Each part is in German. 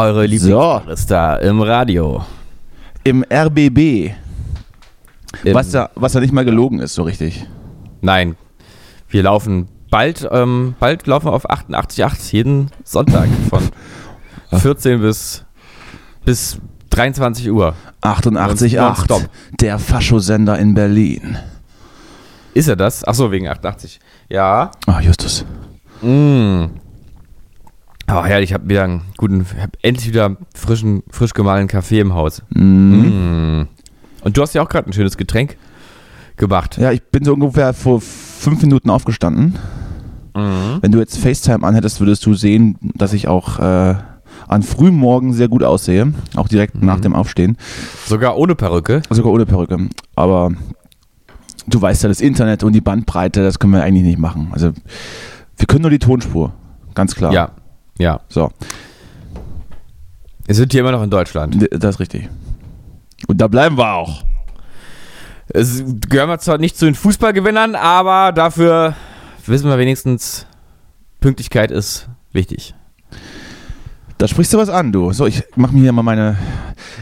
Eure Lieblingsrister im Radio. Im RBB. Im- Was ja, was ja nicht mal gelogen ist, so richtig. Nein, wir laufen bald, ähm, bald laufen wir auf 88,8 jeden Sonntag von 14 bis, bis 23 Uhr. 88,8. Nonstop. Der Faschosender in Berlin. Ist er das? Achso, wegen 88. Ja. Ah, Justus. Mm. Oh, herrlich, ich habe wieder einen guten, hab endlich wieder frischen, frisch gemahlenen Kaffee im Haus. Mhm. Mm. Und du hast ja auch gerade ein schönes Getränk gemacht. Ja, ich bin so ungefähr vor fünf Minuten aufgestanden. Mhm. Wenn du jetzt FaceTime anhättest, würdest du sehen, dass ich auch äh, an frühem Morgen sehr gut aussehe. Auch direkt Mhm. nach dem Aufstehen. Sogar ohne Perücke. Sogar ohne Perücke. Aber du weißt ja, das Internet und die Bandbreite, das können wir eigentlich nicht machen. Also wir können nur die Tonspur. Ganz klar. Ja. Ja. So, Wir sind hier immer noch in Deutschland. das ist richtig. Und da bleiben wir auch. Es gehören wir zwar nicht zu den Fußballgewinnern, aber dafür wissen wir wenigstens, Pünktlichkeit ist wichtig. Da sprichst du was an, du. So, ich mach mir hier mal meine.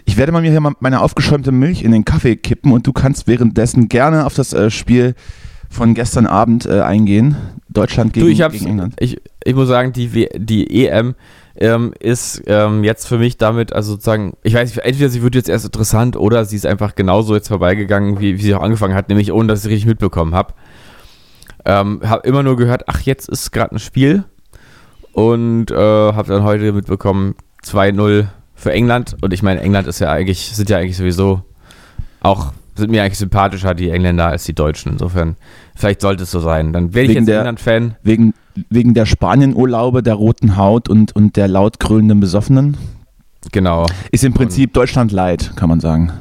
Ich werde mal mir hier mal meine aufgeschäumte Milch in den Kaffee kippen und du kannst währenddessen gerne auf das äh, Spiel von gestern Abend äh, eingehen. Deutschland gegen, du, ich, gegen England. ich, ich muss sagen, die, W- die EM ähm, ist ähm, jetzt für mich damit, also sozusagen, ich weiß nicht, entweder sie wird jetzt erst interessant oder sie ist einfach genauso jetzt vorbeigegangen, wie, wie sie auch angefangen hat, nämlich ohne, dass ich es richtig mitbekommen habe. Ähm, habe immer nur gehört, ach, jetzt ist gerade ein Spiel und äh, habe dann heute mitbekommen, 2-0 für England und ich meine, England ist ja eigentlich, sind ja eigentlich sowieso auch, sind mir eigentlich sympathischer, die Engländer, als die Deutschen. Insofern, vielleicht sollte es so sein. Dann werde ich Wegen jetzt der- England-Fan. Wegen, wegen der Spanienurlaube, der roten Haut und, und der laut krönenden Besoffenen. Genau. Ist im Prinzip Deutschland leid, kann man sagen.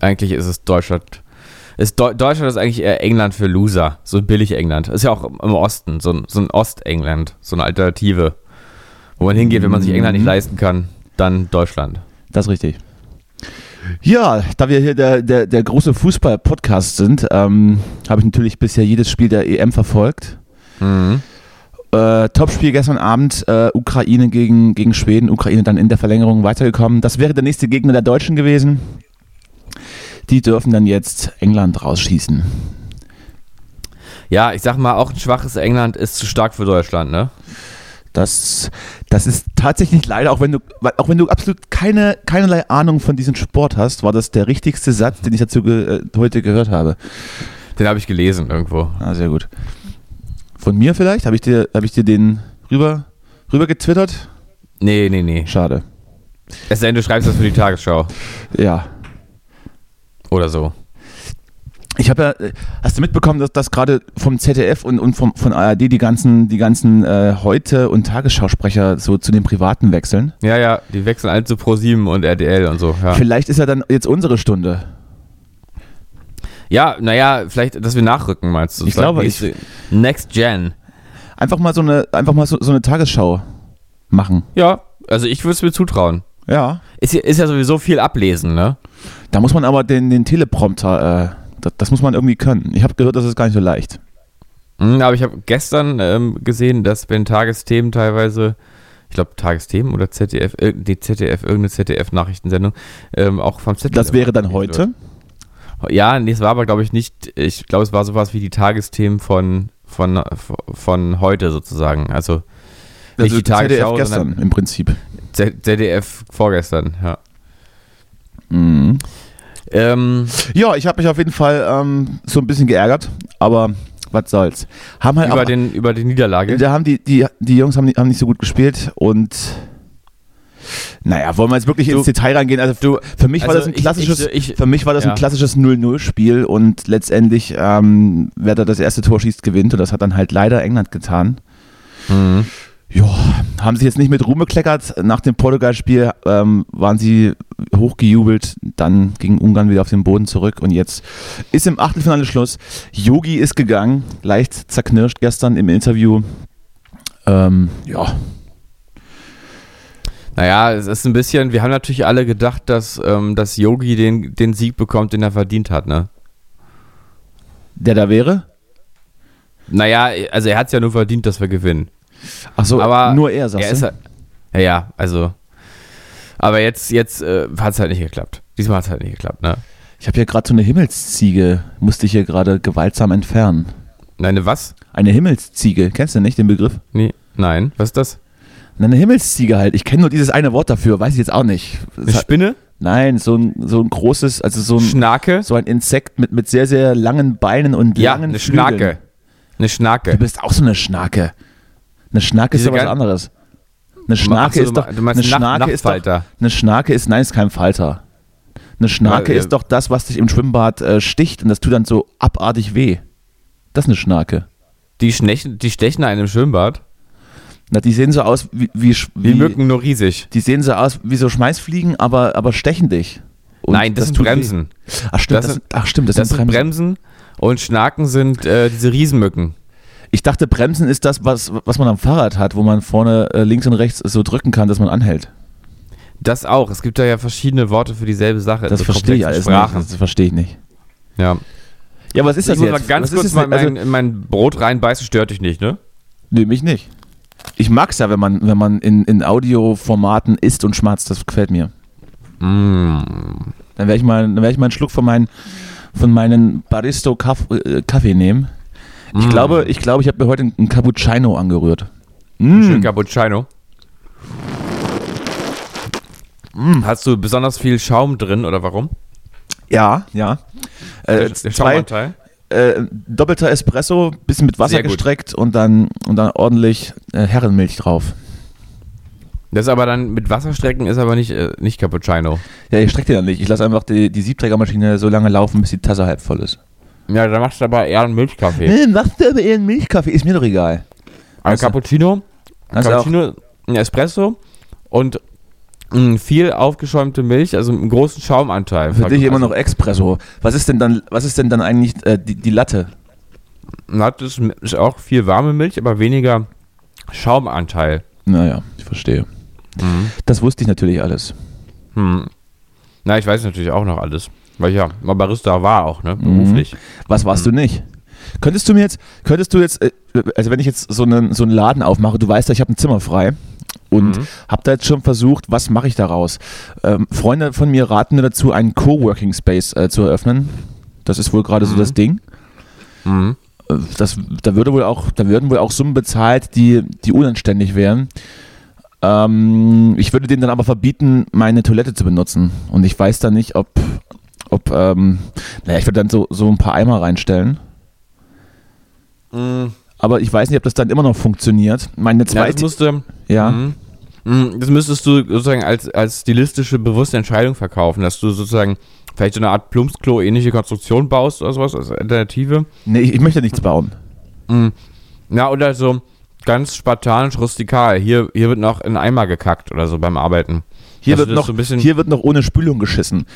Eigentlich ist es Deutschland. Ist Deu Deutschland ist eigentlich eher England für Loser. So ein billig England. Ist ja auch im Osten. So ein, so ein Ostengland. So eine Alternative. Wo man hingeht, wenn man sich England nicht Mhm. leisten kann, dann Deutschland. Das ist richtig. Ja, da wir hier der, der, der große Fußball-Podcast sind, ähm, habe ich natürlich bisher jedes Spiel der EM verfolgt. Mhm. Äh, Topspiel gestern Abend, äh, Ukraine gegen, gegen Schweden, Ukraine dann in der Verlängerung weitergekommen. Das wäre der nächste Gegner der Deutschen gewesen. Die dürfen dann jetzt England rausschießen. Ja, ich sag mal, auch ein schwaches England ist zu stark für Deutschland, ne? Das, das ist tatsächlich leider, auch wenn du, auch wenn du absolut keine, keinerlei Ahnung von diesem Sport hast, war das der richtigste Satz, den ich dazu ge, äh, heute gehört habe. Den habe ich gelesen irgendwo. Ah, sehr gut. Von mir vielleicht? Habe ich dir, habe ich dir den rüber, rüber getwittert? Nee, nee, nee. Schade. Es sei denn, du schreibst das für die Tagesschau. Ja. Oder so. Ich habe ja, äh, hast du mitbekommen, dass, dass gerade vom ZDF und, und vom, von ARD die ganzen, die ganzen äh, Heute- und Tagesschausprecher so zu den Privaten wechseln? Ja, ja, die wechseln alle zu ProSieben und RTL und so. Ja, Vielleicht ist ja dann jetzt unsere Stunde. ja naja, vielleicht, dass wir nachrücken, meinst du? Ich glaube, ich- Next Gen. Einfach mal so eine, einfach mal so, so eine Tagesschau machen. Ja, also ich würde es mir zutrauen. Ja. Ist, ja- ist ja sowieso viel ablesen, ne? Da muss man aber den, den Teleprompter, äh, das, das muss man irgendwie können. Ich habe gehört, das ist gar nicht so leicht. Mhm, aber ich habe gestern ähm, gesehen, dass wenn Tagesthemen teilweise, ich glaube Tagesthemen oder ZDF, äh, die ZDF, irgendeine ZDF-Nachrichtensendung, ähm, auch vom ZDF. Das wäre dann heute. Ja, nee, es war aber, glaube ich, nicht, ich glaube, es war sowas wie die Tagesthemen von, von, von heute sozusagen. Also nicht die Tagesschau, ZDF gestern im Prinzip. ZDF vorgestern, ja. Ähm, Ja, ich habe mich auf jeden Fall ähm, so ein bisschen geärgert, aber was soll's. Haben halt über, auch, den, über die Niederlage. da haben die, die, die Jungs haben, nicht- haben nicht so gut gespielt und Naja, wollen wir jetzt wirklich Du- ins Detail reingehen? Also du- für mich war also das ein ich- klassisches, ich- ich- für mich war das ja. ein klassisches 0-0-Spiel und letztendlich, ähm, wer da das erste Tor schießt, gewinnt und das hat dann halt leider England getan. Mhm. Ja, haben sich jetzt nicht mit Ruhm bekleckert. Nach dem Portugal-Spiel ähm, waren sie hochgejubelt. Dann ging Ungarn wieder auf den Boden zurück und jetzt ist im Achtelfinale Schluss. Yogi ist gegangen, leicht zerknirscht gestern im Interview. Ähm, ja, Naja, es ist ein bisschen, wir haben natürlich alle gedacht, dass, ähm, dass Yogi den, den Sieg bekommt, den er verdient hat, ne? der da wäre. Naja, also er hat es ja nur verdient, dass wir gewinnen. Ach so, Aber nur er, sagst er du? ist halt, ja, ja, also. Aber jetzt, jetzt äh, hat es halt nicht geklappt. Diesmal hat es halt nicht geklappt, ne? Ich habe hier gerade so eine Himmelsziege, musste ich hier gerade gewaltsam entfernen. Nein, eine was? Eine Himmelsziege, kennst du nicht den Begriff? Nee, nein, was ist das? Eine Himmelsziege halt. Ich kenne nur dieses eine Wort dafür, weiß ich jetzt auch nicht. Eine hat, Spinne? nein, so ein, so ein großes, also so ein, Schnake? so ein Insekt mit, mit sehr, sehr langen Beinen und Ja, langen eine Flügeln. Schnake. Eine Du Schnake. bist auch so eine Schnake. Eine Schnake ist doch was anderes. Eine Schnake so, ist doch, eine Schnake ist doch, eine Schnake ist, nein, ist kein Falter. Eine Schnake Ja, ja. ist doch das, was dich im Schwimmbad äh, sticht und das tut dann so abartig weh. Das ist eine Schnake. Die, schnechen, die stechen einen im Schwimmbad. Na, die sehen so aus wie, wie, Sch- Wie Mücken, nur riesig. Die sehen so aus wie so Schmeißfliegen, aber, aber stechen dich. Und Nein, das, sind tut weh. Bremsen. Ach stimmt, Das das, sind- ach, stimmt, das, Das sind sind Bremsen. Bremsen und Schnaken sind äh, diese Riesenmücken. Ich dachte, Bremsen ist das, was, was man am Fahrrad hat, wo man vorne äh, links und rechts so drücken kann, dass man anhält. Das auch. Es gibt da ja verschiedene Worte für dieselbe Sache. Das so verstehe ich alles Sprachen. nicht. Das verstehe ich nicht. Ja. Ja, was ist das ich muss jetzt? mal ganz was kurz mal denn? mein, in mein Brot reinbeißen, stört dich nicht, ne? Nö, mich nicht. Ich mag's ja, wenn man, wenn man in, in Audioformaten isst und schmatzt, das gefällt mir. Mm. Dann werde ich mal, dann werde ich mal einen Schluck von meinen, von meinen Baristo Kaff, äh, Kaffee nehmen. Ich Mm. glaube, ich glaube, ich habe mir heute einen Cappuccino angerührt. Schön Mm. Cappuccino. Hast du besonders viel Schaum drin oder warum? Ja, ja. Äh, der, Schaumanteil? äh, doppelter Espresso, bisschen mit Wasser gestreckt und dann, und dann ordentlich äh, Herrenmilch drauf. Das ist aber dann mit Wasserstrecken ist aber nicht, äh, nicht Cappuccino. Ja, ich strecke den dann nicht. Ich lasse einfach die, die Siebträgermaschine so lange laufen, bis die Tasse halb voll ist. Ja, da machst du aber eher einen Milchkaffee. Nee, machst du aber eher einen Milchkaffee? Ist mir doch egal. Ein Also- Cappuccino, auch- Cappuccino, ein Espresso und viel aufgeschäumte Milch, also einen großen Schaumanteil. Für dich immer Also, noch Espresso. Was ist denn dann, was ist denn dann eigentlich äh, die, die Latte? Es ist auch viel warme Milch, aber weniger Schaumanteil. Naja, ich verstehe. Das wusste ich natürlich alles. Hm. Na, ich weiß natürlich auch noch alles. Weil ich ja mal Barista war auch, Mhm. ne? Beruflich. Was warst du nicht? Könntest du mir jetzt, könntest du jetzt, äh, also wenn ich jetzt so einen, so einen Laden aufmache, du weißt ja, ich habe ein Zimmer frei und Mhm. habe da jetzt schon versucht, was mache ich daraus? Ähm, Freunde von mir raten mir dazu, einen Coworking Space äh, zu eröffnen. Das ist wohl gerade so Mhm. das Ding. Mhm. Äh, Das, da würde wohl auch, da würden wohl auch Summen bezahlt, die, die unanständig wären. Ähm, ich würde denen dann aber verbieten, meine Toilette zu benutzen. Und ich weiß dann nicht, ob, ob ähm, naja, ich würde dann so, so ein paar Eimer reinstellen. Mhm. Aber ich weiß nicht, ob das dann immer noch funktioniert. Meine Ja, das zweite, musste, ja, Mhm. Mhm, Das müsstest du sozusagen als, als stilistische, bewusste Entscheidung verkaufen, dass du sozusagen vielleicht so eine Art Plumpsklo-ähnliche Konstruktion baust oder sowas als Alternative. nee, ich, ich möchte nichts bauen. Mhm. Ja, oder so ganz spartanisch rustikal. Hier, hier wird noch in Eimer gekackt oder so beim Arbeiten. Hier Dass wird, das noch, so hier wird noch ohne Spülung geschissen.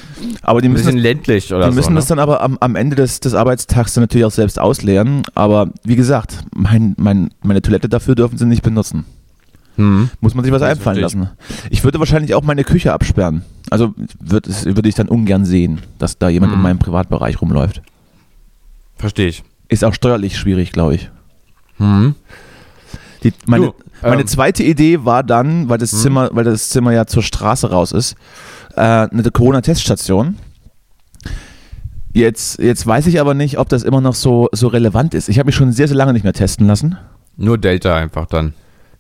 Aber die ein müssen, bisschen das, ländlich oder die müssen so. das Ne? dann aber am, am Ende des, des Arbeitstags dann natürlich auch selbst ausleeren. Aber wie gesagt, mein, mein, meine Toilette dafür dürfen sie nicht benutzen. Mhm. Muss man sich was Das einfallen lassen. Ich würde wahrscheinlich auch meine Küche absperren. Also würde, es- würde ich dann ungern sehen, dass da jemand in Mhm. meinem Privatbereich rumläuft. Verstehe ich. Ist auch steuerlich schwierig, glaube ich. Mhm. Die, meine, Du, meine ähm, zweite Idee war dann, weil das Hm. Zimmer, weil das Zimmer ja zur Straße raus ist, äh, eine Corona-Teststation. Jetzt, jetzt weiß ich aber nicht, ob das immer noch so, so relevant ist. Ich habe mich schon sehr, sehr lange nicht mehr testen lassen. Nur Delta einfach dann.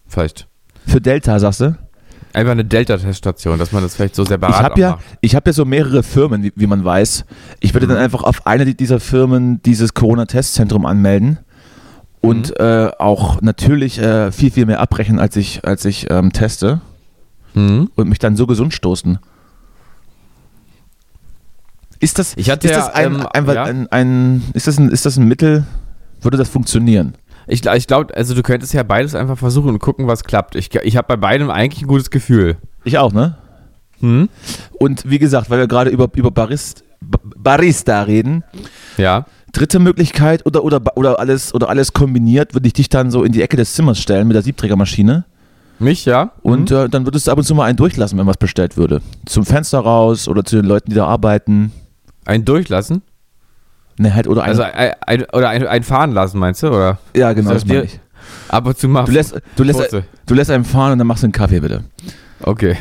Vielleicht. Für Delta, sagst du? Einfach eine Delta-Teststation, dass man das vielleicht so Ich separat habe auch ja, macht. ich hab ja so mehrere Firmen, wie, wie man weiß. Ich würde dann Mhm. einfach auf eine dieser Firmen dieses Corona-Testzentrum anmelden und Mhm. äh, auch natürlich äh, viel, viel mehr abbrechen, als ich, als ich ähm, teste. Mhm. und mich dann so gesund stoßen. Ist das, Ich hatte ist ja, das ein, ähm, ein, ja. ein, ein, ist das ein, ist das ein Mittel, würde das funktionieren? Ich, ich glaube, also du könntest ja beides einfach versuchen und gucken, was klappt. Ich, ich habe bei beidem eigentlich ein gutes Gefühl. Ich auch, ne? Hm? Und wie gesagt, weil wir gerade über, über Barist, Ba- Barista reden, Ja. Dritte Möglichkeit oder, oder, oder, alles, oder alles kombiniert, würde ich dich dann so in die Ecke des Zimmers stellen mit der Siebträgermaschine Mich, ja. und äh, dann würdest du ab und zu mal einen durchlassen, wenn was bestellt würde. Zum Fenster raus oder zu den Leuten, die da arbeiten. Ein durchlassen? Ne, halt, oder Also eine, ein, ein, oder ein, ein fahren lassen, meinst du? Oder ja, genau, das das meine ich. ab und zu mal. Du lässt, du, lässt, Kurze. du lässt einen fahren und dann machst du einen Kaffee, bitte. Okay.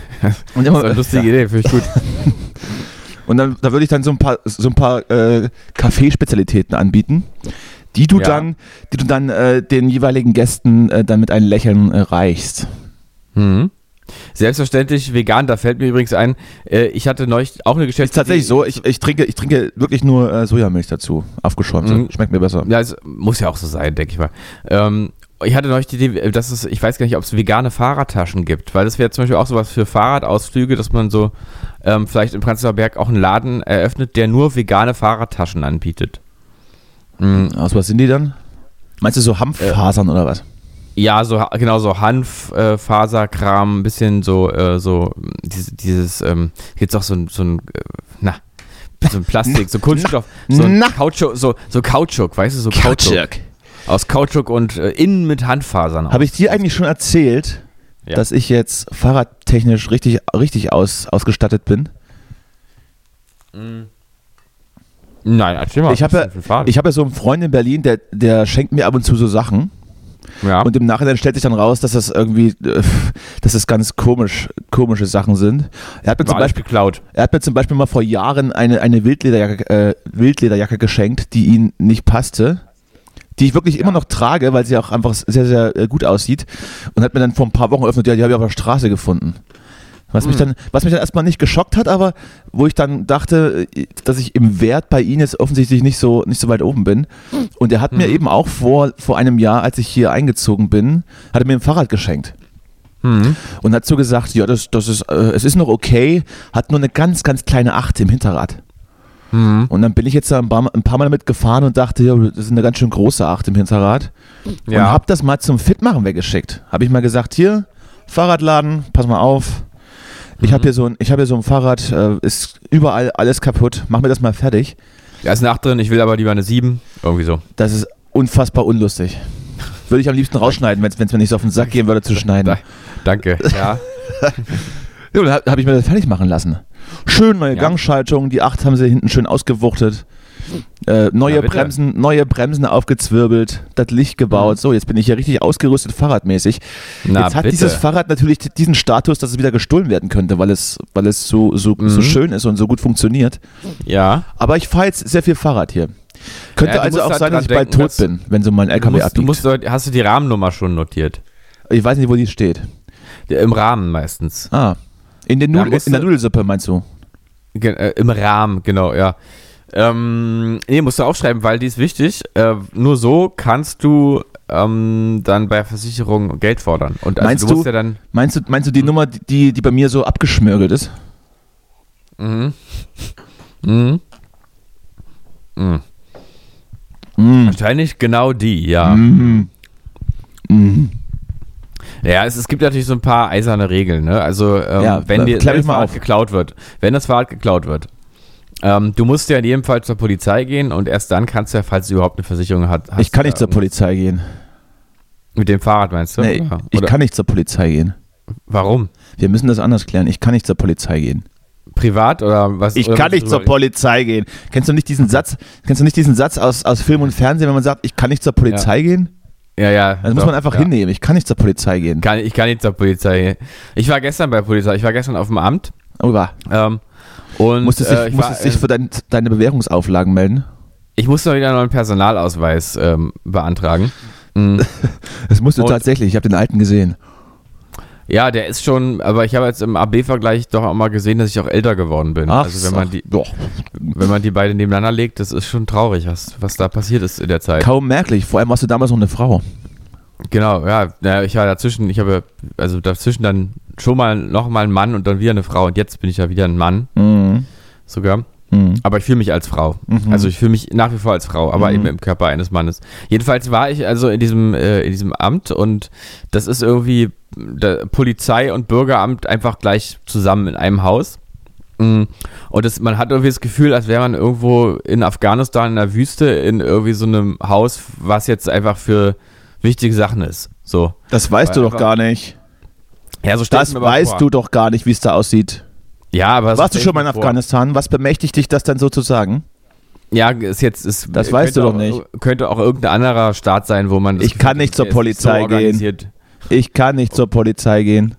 Und, Das ist eine lustige Idee, finde ich gut. und dann da würde ich dann so ein paar, so ein paar äh, Kaffeespezialitäten anbieten, die du Ja. dann, die du dann äh, den jeweiligen Gästen äh, dann mit einem Lächeln äh, reichst. Mhm. Selbstverständlich vegan, da fällt mir übrigens ein, äh, ich hatte neulich auch eine Ist Geschäftsidee. tatsächlich so, ich, ich, trinke, ich trinke wirklich nur äh, Sojamilch dazu, aufgeschäumte. Mhm. Schmeckt mir besser. Ja, es muss ja auch so sein, denke ich mal. Ähm, ich hatte neulich die Idee, dass es, ich weiß gar nicht, ob es vegane Fahrradtaschen gibt, weil das wäre zum Beispiel auch sowas für Fahrradausflüge, dass man so ähm, vielleicht im Prenzlauer Berg auch einen Laden eröffnet, der nur vegane Fahrradtaschen anbietet. Mhm. Aus was sind die dann? Meinst du so Hanffasern oder was? Ja, so genau so Hanf, äh, ein bisschen so äh, so mh, diese, dieses ähm, gibt's auch so ein so ein äh, na so ein Plastik, so Kunststoff, so. Kautschuk, so so Kautschuk, weißt du, so Kautschuk aus Kautschuk und äh, innen mit Handfasern. Habe ich dir eigentlich schon erzählt, Ja. dass ich jetzt fahrradtechnisch richtig, richtig aus, ausgestattet bin? Nein, erzähl mal. Ich habe Faden? ich hab ja so einen Freund in Berlin, der, der schenkt mir ab und zu so Sachen. ja. Und im Nachhinein stellt sich dann raus, dass das irgendwie, äh, dass das ganz komisch, komische Sachen sind. Er hat mir, war zum Beispiel, geklaut. er hat mir zum Beispiel mal vor Jahren eine, eine Wildlederjacke, äh, Wildlederjacke geschenkt, die ihm nicht passte. Die ich wirklich immer noch trage, weil sie auch einfach sehr, sehr äh, gut aussieht. Und hat mir dann vor ein paar Wochen eröffnet, ja, die habe ich auf der Straße gefunden. Was mich, dann, was mich dann erstmal nicht geschockt hat, aber wo ich dann dachte, äh, dass ich im Wert bei ihm jetzt offensichtlich nicht so, nicht so weit oben bin. Und er hat mir eben auch vor, vor einem Jahr, als ich hier eingezogen bin, hat er mir ein Fahrrad geschenkt. Mhm. Und hat so gesagt, ja, das, das ist, äh, es ist noch okay, hat nur eine ganz, ganz kleine Acht im Hinterrad. Mhm. Und dann bin ich jetzt da ein paar, ein paar Mal damit gefahren und dachte, ja, das ist eine ganz schön große Acht im Hinterrad. Und Ja. hab das mal zum Fitmachen weggeschickt. Habe ich mal gesagt, hier, Fahrradladen, pass mal auf. Ich Mhm. habe hier, so ein- ich hab hier so ein Fahrrad, äh, ist überall alles kaputt. Mach mir das mal fertig. Da ist eine 8 drin, ich will aber lieber eine 7. Irgendwie so. Das ist unfassbar unlustig. Würde ich am liebsten rausschneiden, wenn es mir nicht so auf den Sack gehen würde zu schneiden. Da- Danke. Ja. Ja, dann habe hab ich mir das fertig machen lassen. Schön neue Ja. Gangschaltung, die 8 haben sie hinten schön ausgewuchtet. Äh, neue. Bremsen, neue Bremsen aufgezwirbelt, das Licht gebaut. So, jetzt bin ich hier richtig ausgerüstet fahrradmäßig. Na, jetzt hat bitte. dieses Fahrrad natürlich diesen Status, dass es wieder gestohlen werden könnte, weil es, weil es so, so, so Mhm. schön ist und so gut funktioniert. ja. Aber ich fahre jetzt sehr viel Fahrrad hier. Könnte Ja, also auch halt sein, dass ich bald denken, tot bin, wenn so mal ein Du LKW musst, du abbiegt. musst, hast du die Rahmennummer schon notiert? ich weiß nicht, wo die steht. Im Rahmen meistens. Ah, in, den Nudel, in der Nudelsuppe meinst du? Äh, Im Rahmen, genau, ja. Ähm, nee, musst du aufschreiben, weil die ist wichtig. Äh, nur so kannst du ähm, dann bei Versicherung Geld fordern. Und also Meinst du musst du- ja dann. Meinst du, meinst du die Nummer, die, die bei mir so abgeschmürgelt ist? Mhm. Mhm. Mhm. Mm. Wahrscheinlich genau die, ja. Mhm. Mhm. Ja, es, es gibt natürlich so ein paar eiserne Regeln, ne? Also, ähm, Ja, wenn, dir, wenn mich das Fahrrad auf. geklaut wird, wenn das Fahrrad geklaut wird, ähm, du musst ja in jedem Fall zur Polizei gehen und erst dann kannst du ja, falls du überhaupt eine Versicherung hat, hast, Ich kann nicht äh, zur Polizei gehen. Mit dem Fahrrad meinst du? Nee, Oder- ich kann nicht zur Polizei gehen. Warum? Wir müssen das anders klären. Ich kann nicht zur Polizei gehen. Privat oder was? Ich oder kann nicht zur Polizei gehen. Kennst du nicht diesen Satz? Kennst du nicht diesen Satz aus, aus Film und Fernsehen, wenn man sagt, ich kann nicht zur Polizei gehen? Ja, ja. Das muss doch, man einfach ja. hinnehmen. Ich kann nicht zur Polizei gehen. Kann, ich kann nicht zur Polizei. Ich war gestern bei der Polizei. Ich war gestern auf dem Amt. Oh, war. Ähm, und Musstest, äh, dich, ich, musstest war, dich für dein, deine Bewährungsauflagen melden? ich musste wieder einen neuen Personalausweis ähm, beantragen. Mhm. Das musst du Und- tatsächlich. Ich habe den alten gesehen. Ja, der ist schon, aber ich habe jetzt im AB-Vergleich doch auch mal gesehen, dass ich auch älter geworden bin. also wenn man die, doch. wenn man die beiden nebeneinander legt, das ist schon traurig, was, was da passiert ist in der Zeit. Kaum merklich. Vor allem warst du damals noch eine Frau. Genau, ja, ja, ich war dazwischen, ich habe also dazwischen dann schon mal noch mal ein Mann und dann wieder eine Frau und jetzt bin ich ja wieder ein Mann Mhm. sogar. Mhm. Aber ich fühle mich als Frau. Mhm. Also ich fühle mich nach wie vor als Frau, aber Mhm. eben im Körper eines Mannes. Jedenfalls war ich also in diesem, äh, in diesem Amt und das ist irgendwie der Polizei und Bürgeramt einfach gleich zusammen in einem Haus. Mm. Und das, man hat irgendwie das Gefühl, als wäre man irgendwo in Afghanistan in der Wüste in irgendwie so einem Haus, was jetzt einfach für wichtige Sachen ist. So. Das weißt Weil du doch einfach- gar nicht. Ja, so Das weißt vor. du doch gar nicht, wie es da aussieht. Ja, aber Warst du schon mal in vor. Afghanistan? Was bemächtigt dich das denn sozusagen? Ja, ist jetzt ist, Das weißt du doch auch, nicht. Könnte auch irgendein anderer Staat sein, wo man das Ich kann nicht zur Polizei gehen. organisiert. Ich kann nicht zur Polizei gehen.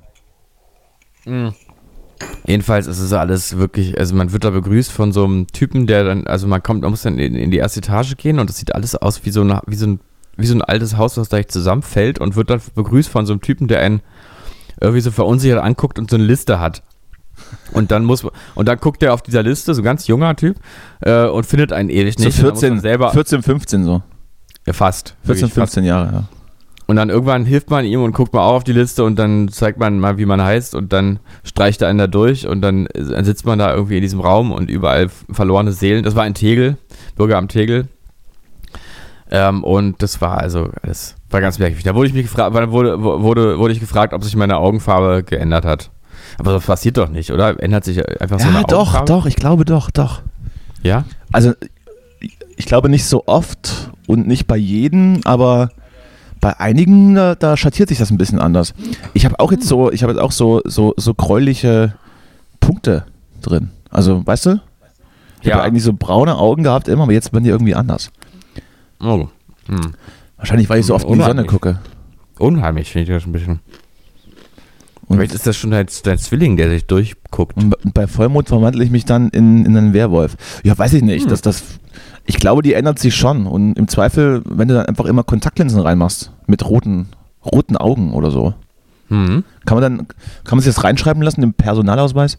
Jedenfalls ist es alles wirklich, also man wird da begrüßt von so einem Typen, der dann, also man kommt, man muss dann in, in die erste Etage gehen und das sieht alles aus wie so, eine, wie so ein wie so ein altes Haus, was gleich zusammenfällt und wird dann begrüßt von so einem Typen, der einen irgendwie so verunsichert anguckt und so eine Liste hat. Und dann muss und dann guckt er auf dieser Liste, so ein ganz junger Typ, äh, und findet einen ewig So nicht. Muss 14, man selber 14, 15 so. ja, fast. 14, wirklich fast. 15 Jahre, ja. Und dann irgendwann hilft man ihm und guckt mal auch auf die Liste und dann zeigt man mal, wie man heißt und dann streicht er einen da durch und dann, dann sitzt man da irgendwie in diesem Raum und überall verlorene Seelen. Das war in Tegel, Bürgeramt Tegel. Ähm, und das war also, das war ganz merkwürdig. Da wurde ich mich gefragt, wurde, wurde, wurde ich gefragt, ob sich meine Augenfarbe geändert hat. Aber das passiert doch nicht, oder? Ändert sich einfach so Ja, eine doch, Augenfarbe? doch, ich glaube doch, doch. Ja? Also, ich glaube nicht so oft und nicht bei jedem, aber bei einigen, da, da schattiert sich das ein bisschen anders. Ich habe auch jetzt so, ich habe jetzt auch so, so, so gräuliche Punkte drin. Also, weißt du? Ich Ja. habe eigentlich so braune Augen gehabt immer, aber jetzt werden die irgendwie anders. Oh. Hm. Wahrscheinlich, weil ich so oft in die Sonne Unheimlich. gucke. Unheimlich finde ich das ein bisschen. Und, Vielleicht ist das schon dein, dein Zwilling, der sich durchguckt. und bei Vollmond verwandle ich mich dann in, in einen Werwolf. Ja, weiß ich nicht. Hm. Dass das, ich glaube, die ändert sich schon. Und im Zweifel, wenn du dann einfach immer Kontaktlinsen reinmachst, mit roten, roten Augen oder so. Hm. Kann man dann, kann man sich das reinschreiben lassen im Personalausweis?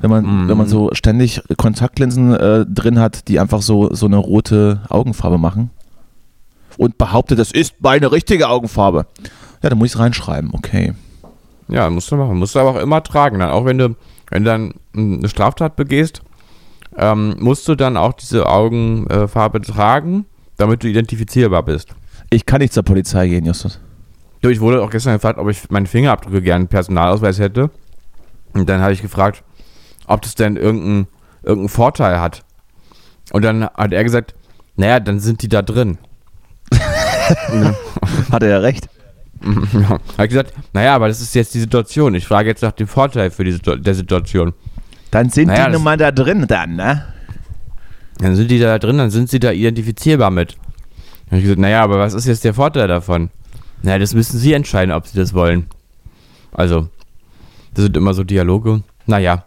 Wenn man, Mhm. wenn man so ständig Kontaktlinsen äh, drin hat, die einfach so, so eine rote Augenfarbe machen. Und behauptet, das ist meine richtige Augenfarbe. Ja, dann muss ich es reinschreiben, okay. Ja, musst du machen. Musst du aber auch immer tragen. Dann, auch wenn du, wenn du dann eine Straftat begehst, ähm, musst du dann auch diese Augenfarbe tragen, damit du identifizierbar bist. Ich kann nicht zur Polizei gehen, Justus. Du, ich wurde auch gestern gefragt, ob ich meine Fingerabdrücke gerne einen Personalausweis hätte. Und dann habe ich gefragt, ob das denn irgendeinen irgendeinen Vorteil hat. Und dann hat er gesagt, naja, dann sind die da drin. Hat er ja recht. Ja. Habe ich gesagt, naja, aber das ist jetzt die Situation. Ich frage jetzt nach dem Vorteil für die Situ der Situation. Dann sind Naja, die nun mal da drin dann, ne? Dann sind die da drin, dann sind sie da identifizierbar mit. Dann habe ich gesagt, naja, aber was ist jetzt der Vorteil davon? Naja, das müssen sie entscheiden, ob sie das wollen. Also, das sind immer so Dialoge. Naja,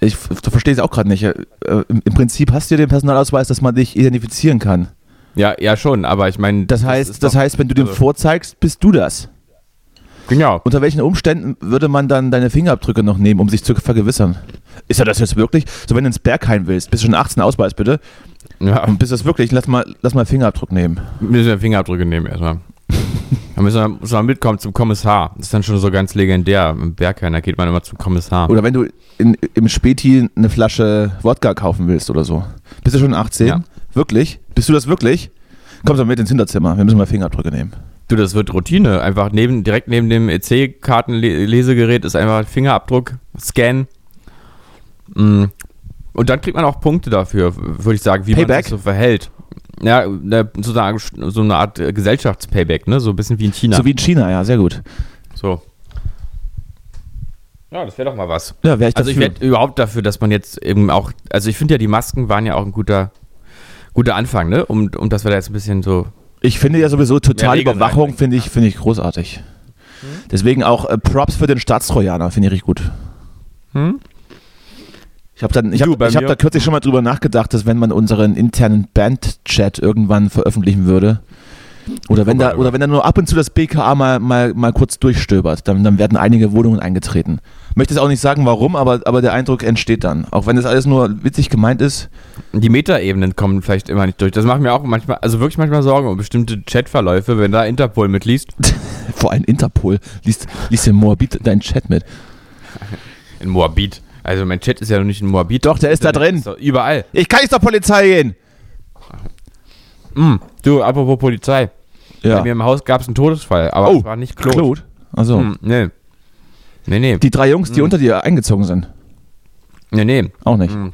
Ich verstehe es auch gerade nicht. Äh, im, Im Prinzip hast du ja den Personalausweis, dass man dich identifizieren kann. Ja, ja schon, aber ich meine. Das heißt, das doch- heißt, wenn du also- vorzeigst, bist du das. Genau. Unter welchen Umständen würde man dann deine Fingerabdrücke noch nehmen, um sich zu vergewissern? Ist er das jetzt wirklich? So, wenn du ins Berghain willst, bist du schon 18 Ausweis bitte. Ja, Und bist du das wirklich? Lass mal, lass mal Fingerabdruck nehmen. müssen wir Fingerabdrücke nehmen erstmal. Dann müssen wir, müssen wir mitkommen zum Kommissar. Das ist dann schon so ganz legendär. Im Berghain, da geht man immer zum Kommissar. Oder wenn du in, im Späti eine Flasche Wodka kaufen willst oder so. Bist du schon 18? Ja. Wirklich? Bist du das wirklich? Komm doch mit ins Hinterzimmer. Wir müssen mal Fingerabdrücke nehmen. Du, das wird Routine. Einfach neben, direkt neben dem EC-Kartenlesegerät ist einfach Fingerabdruck, Scan. Mm. Und dann kriegt man auch Punkte dafür, würde ich sagen, wie man Payback? sich so verhält. Ja, so eine, Art- so eine Art äh, Gesellschaftspayback, ne? So ein bisschen wie in China. So wie in China, ja, sehr gut. So. Ja, das wäre doch mal was. Ja, wäre ich Also ich dafür. wäre überhaupt dafür, dass man jetzt eben auch, also ich finde ja, die Masken waren ja auch ein guter, guter Anfang, ne? Um, um dass wir da jetzt ein bisschen so Ich finde ja sowieso total Überwachung finde ich, finde ich großartig. Deswegen auch äh, Props für den Staatstrojaner, finde ich richtig gut. Hm? Ich habe ich hab mir- da kürzlich schon mal drüber nachgedacht, dass wenn man unseren internen Band-Chat irgendwann veröffentlichen würde, Oder wenn, da, oder wenn da nur ab und zu das BKA mal, mal, mal kurz durchstöbert, dann, dann werden einige Wohnungen eingetreten. Möchte jetzt auch nicht sagen, warum, aber, aber der Eindruck entsteht dann. Auch wenn das alles nur witzig gemeint ist. Die Metaebenen kommen vielleicht immer nicht durch. Das macht mir auch manchmal, also wirklich manchmal Sorgen um bestimmte Chatverläufe, wenn da Interpol mitliest. Vor allem Interpol. Liest, liest der Moabit deinen Chat mit. In Moabit. Also mein Chat ist ja noch nicht in Moabit. Doch, der ist da drin. Ist überall. Ich kann nicht zur Polizei gehen. Mm, du, apropos Polizei. Ja. Bei mir im Haus gab es einen Todesfall, aber Oh, es war nicht Claude. Claude. Also, Hm, nee. Nee, nee. die drei Jungs, die unter dir eingezogen sind. Nee, nee. Auch nicht. Mhm.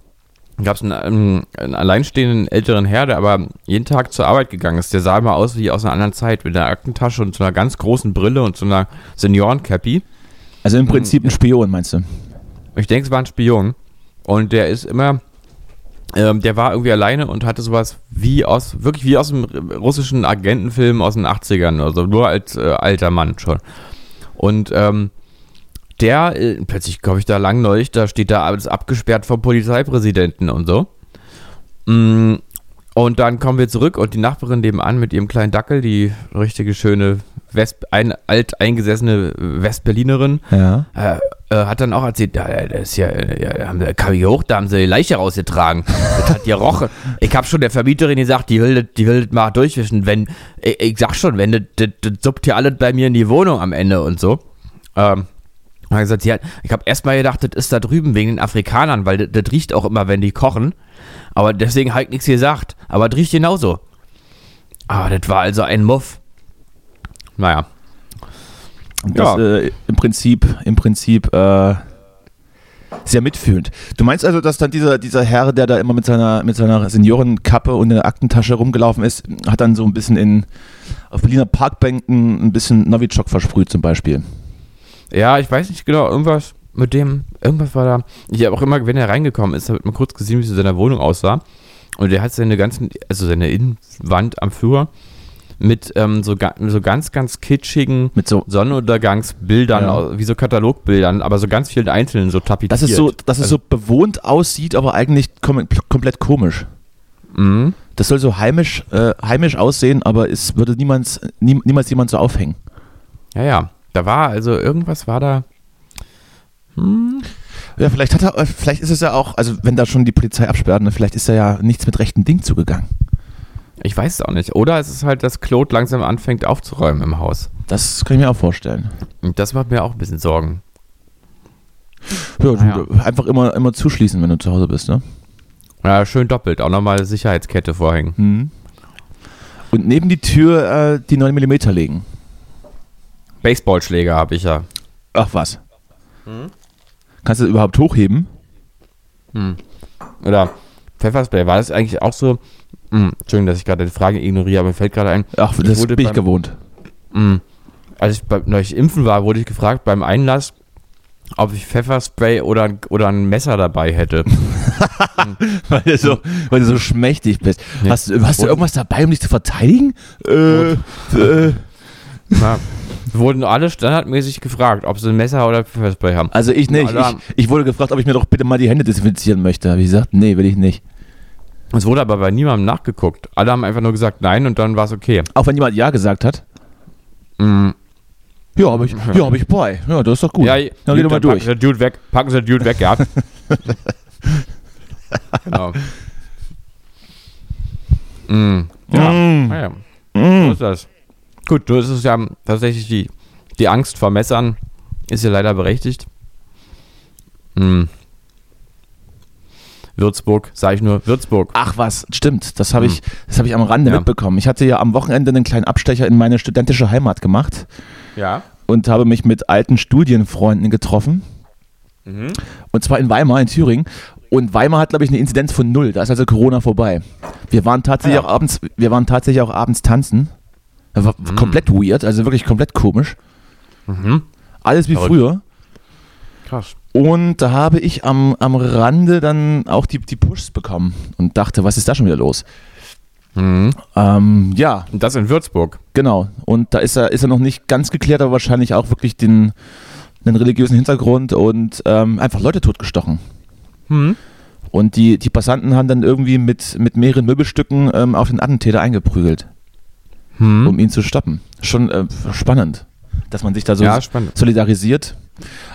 Gab es einen, einen alleinstehenden älteren Herr, der aber jeden Tag zur Arbeit gegangen ist. Der sah immer aus wie aus einer anderen Zeit, mit einer Aktentasche und so einer ganz großen Brille und so einer Seniorencappy. Also im Prinzip ein Spion, meinst du? Ich denke, es war ein Spion. Und der ist immer, ähm, der war irgendwie alleine und hatte sowas wie aus, wirklich wie aus einem russischen Agentenfilm aus den 80ern, also nur als äh, alter Mann schon. Und ähm, der, äh, plötzlich komme ich da lang neulich, da steht da alles abgesperrt vom Polizeipräsidenten und so. Mm, Und dann kommen wir zurück und die Nachbarin nebenan mit ihrem kleinen Dackel, die richtige schöne West, ein, alt eingesessene Westberlinerin, Ja. äh, äh, hat dann auch erzählt, ja, ja, das ist ja, ja, da haben sie- kam hier hoch, da haben sie die Leiche rausgetragen. Das hat gerochen. Ich habe schon der Vermieterin gesagt, die will, das- die will das mal durchwischen. Wenn, ich, ich sag schon, wenn das, das, das suppt hier alles bei mir in die Wohnung am Ende und so. Ähm, hat gesagt, hat, ich habe erstmal gedacht, das ist da drüben wegen den Afrikanern, weil das, das riecht auch immer, wenn die kochen. Aber deswegen halt nichts gesagt. Aber riecht genauso. Aber das war also ein Muff. Naja. Das, Ja. äh, im Prinzip, im Prinzip äh, sehr mitfühlend. Du meinst also, dass dann dieser, dieser Herr, der da immer mit seiner, mit seiner Seniorenkappe und in der Aktentasche rumgelaufen ist, hat dann so ein bisschen in auf Berliner Parkbänken ein bisschen Novichok versprüht zum Beispiel. Ja, ich weiß nicht genau, irgendwas mit dem, irgendwas war da. Ich habe auch immer, wenn er reingekommen ist, habe ich mal kurz gesehen, wie es in seiner Wohnung aussah. Und er hat seine ganzen, also seine Innenwand am Flur mit ähm, so, ga, so ganz, ganz kitschigen Mit so, Sonnenuntergangsbildern, Ja. wie so Katalogbildern, aber so ganz vielen einzelnen so tapeziert. dass es so, dass es Also- so bewohnt aussieht, aber eigentlich kom komplett komisch. Mhm. Das soll so heimisch, äh, heimisch aussehen, aber es würde niemals, nie, niemals jemand so aufhängen. Ja, ja. Da war, also irgendwas war da. Hm, Ja, vielleicht hat er, äh, vielleicht ist es ja auch, also wenn da schon die Polizei absperrt, ne, vielleicht ist da ja nichts mit rechten Ding zugegangen. ich weiß es auch nicht. Oder es ist halt, dass Claude langsam anfängt aufzuräumen im Haus. Das kann ich mir auch vorstellen. Und das macht mir auch ein bisschen Sorgen. Ja, du, Ah, ja. einfach immer, immer zuschließen, wenn du zu Hause bist, ne? Ja, schön doppelt. Auch nochmal Sicherheitskette vorhängen. Mhm. Und neben die Tür äh, die 9 mm legen. Baseballschläger habe ich ja. Ach was. Kannst du das überhaupt hochheben? Hm. Oder Pfefferspray. War das eigentlich auch so? Hm, Entschuldigung, dass ich gerade die Frage ignoriere, aber mir fällt gerade ein. Ach, Ich das bin ich beim- gewohnt. Hm, als ich bei, neulich impfen war, wurde ich gefragt beim Einlass, ob ich Pfefferspray oder, ein- oder ein Messer dabei hätte. Weil du so, weil du so schmächtig bist. Ja. Hast, du- hast du irgendwas dabei, um dich zu verteidigen? Äh, äh, Na, wurden alle standardmäßig gefragt, ob sie ein Messer oder Pfefferspray haben. also ich nicht. Ich, ich wurde gefragt, ob ich mir doch bitte mal die Hände desinfizieren möchte. Habe ich gesagt, nee, will ich nicht. Es wurde aber bei niemandem nachgeguckt. Alle haben einfach nur gesagt nein und dann war es okay. Auch wenn jemand Ja gesagt hat. Hm, Ja, habe ich, ja, hab ich bei. Ja, das ist doch gut. Ja, Dann geh gut, doch mal durch. Packen Sie den Dude weg. Packen Sie den Dude weg, ja. genau. Mm, ja. Mm. Ah, ja. So Mm. ist das. Gut, du ist es ja tatsächlich die, die Angst vor Messern ist ja leider berechtigt. Mm. Würzburg, sage ich nur, Würzburg. Ach was, stimmt. Das habe Hm. ich, das habe ich am Rande Ja. mitbekommen. Ich hatte ja am Wochenende einen kleinen Abstecher in meine studentische Heimat gemacht Ja. und habe mich mit alten Studienfreunden getroffen. Mhm. Und zwar in Weimar, in Thüringen. Und Weimar hat, glaube ich, eine Inzidenz von null. Da ist also Corona vorbei. Wir waren tatsächlich Ah ja. auch abends, wir waren tatsächlich auch abends tanzen. Das war Mhm. komplett weird, also wirklich komplett komisch. Mhm. Alles wie Verrückt. früher. Krass. Und da habe ich am, am Rande dann auch die, die Pushs bekommen und dachte, was ist da schon wieder los? Mhm. Ähm, ja, Und das in Würzburg. genau. Und da ist er, ist er noch nicht ganz geklärt, aber wahrscheinlich auch wirklich den, den religiösen Hintergrund und ähm, einfach Leute totgestochen. Mhm. Und die, die Passanten haben dann irgendwie mit, mit mehreren Möbelstücken ähm, auf den Attentäter eingeprügelt. Hm. um ihn zu stoppen. Schon äh, spannend, dass man sich da so ja, solidarisiert.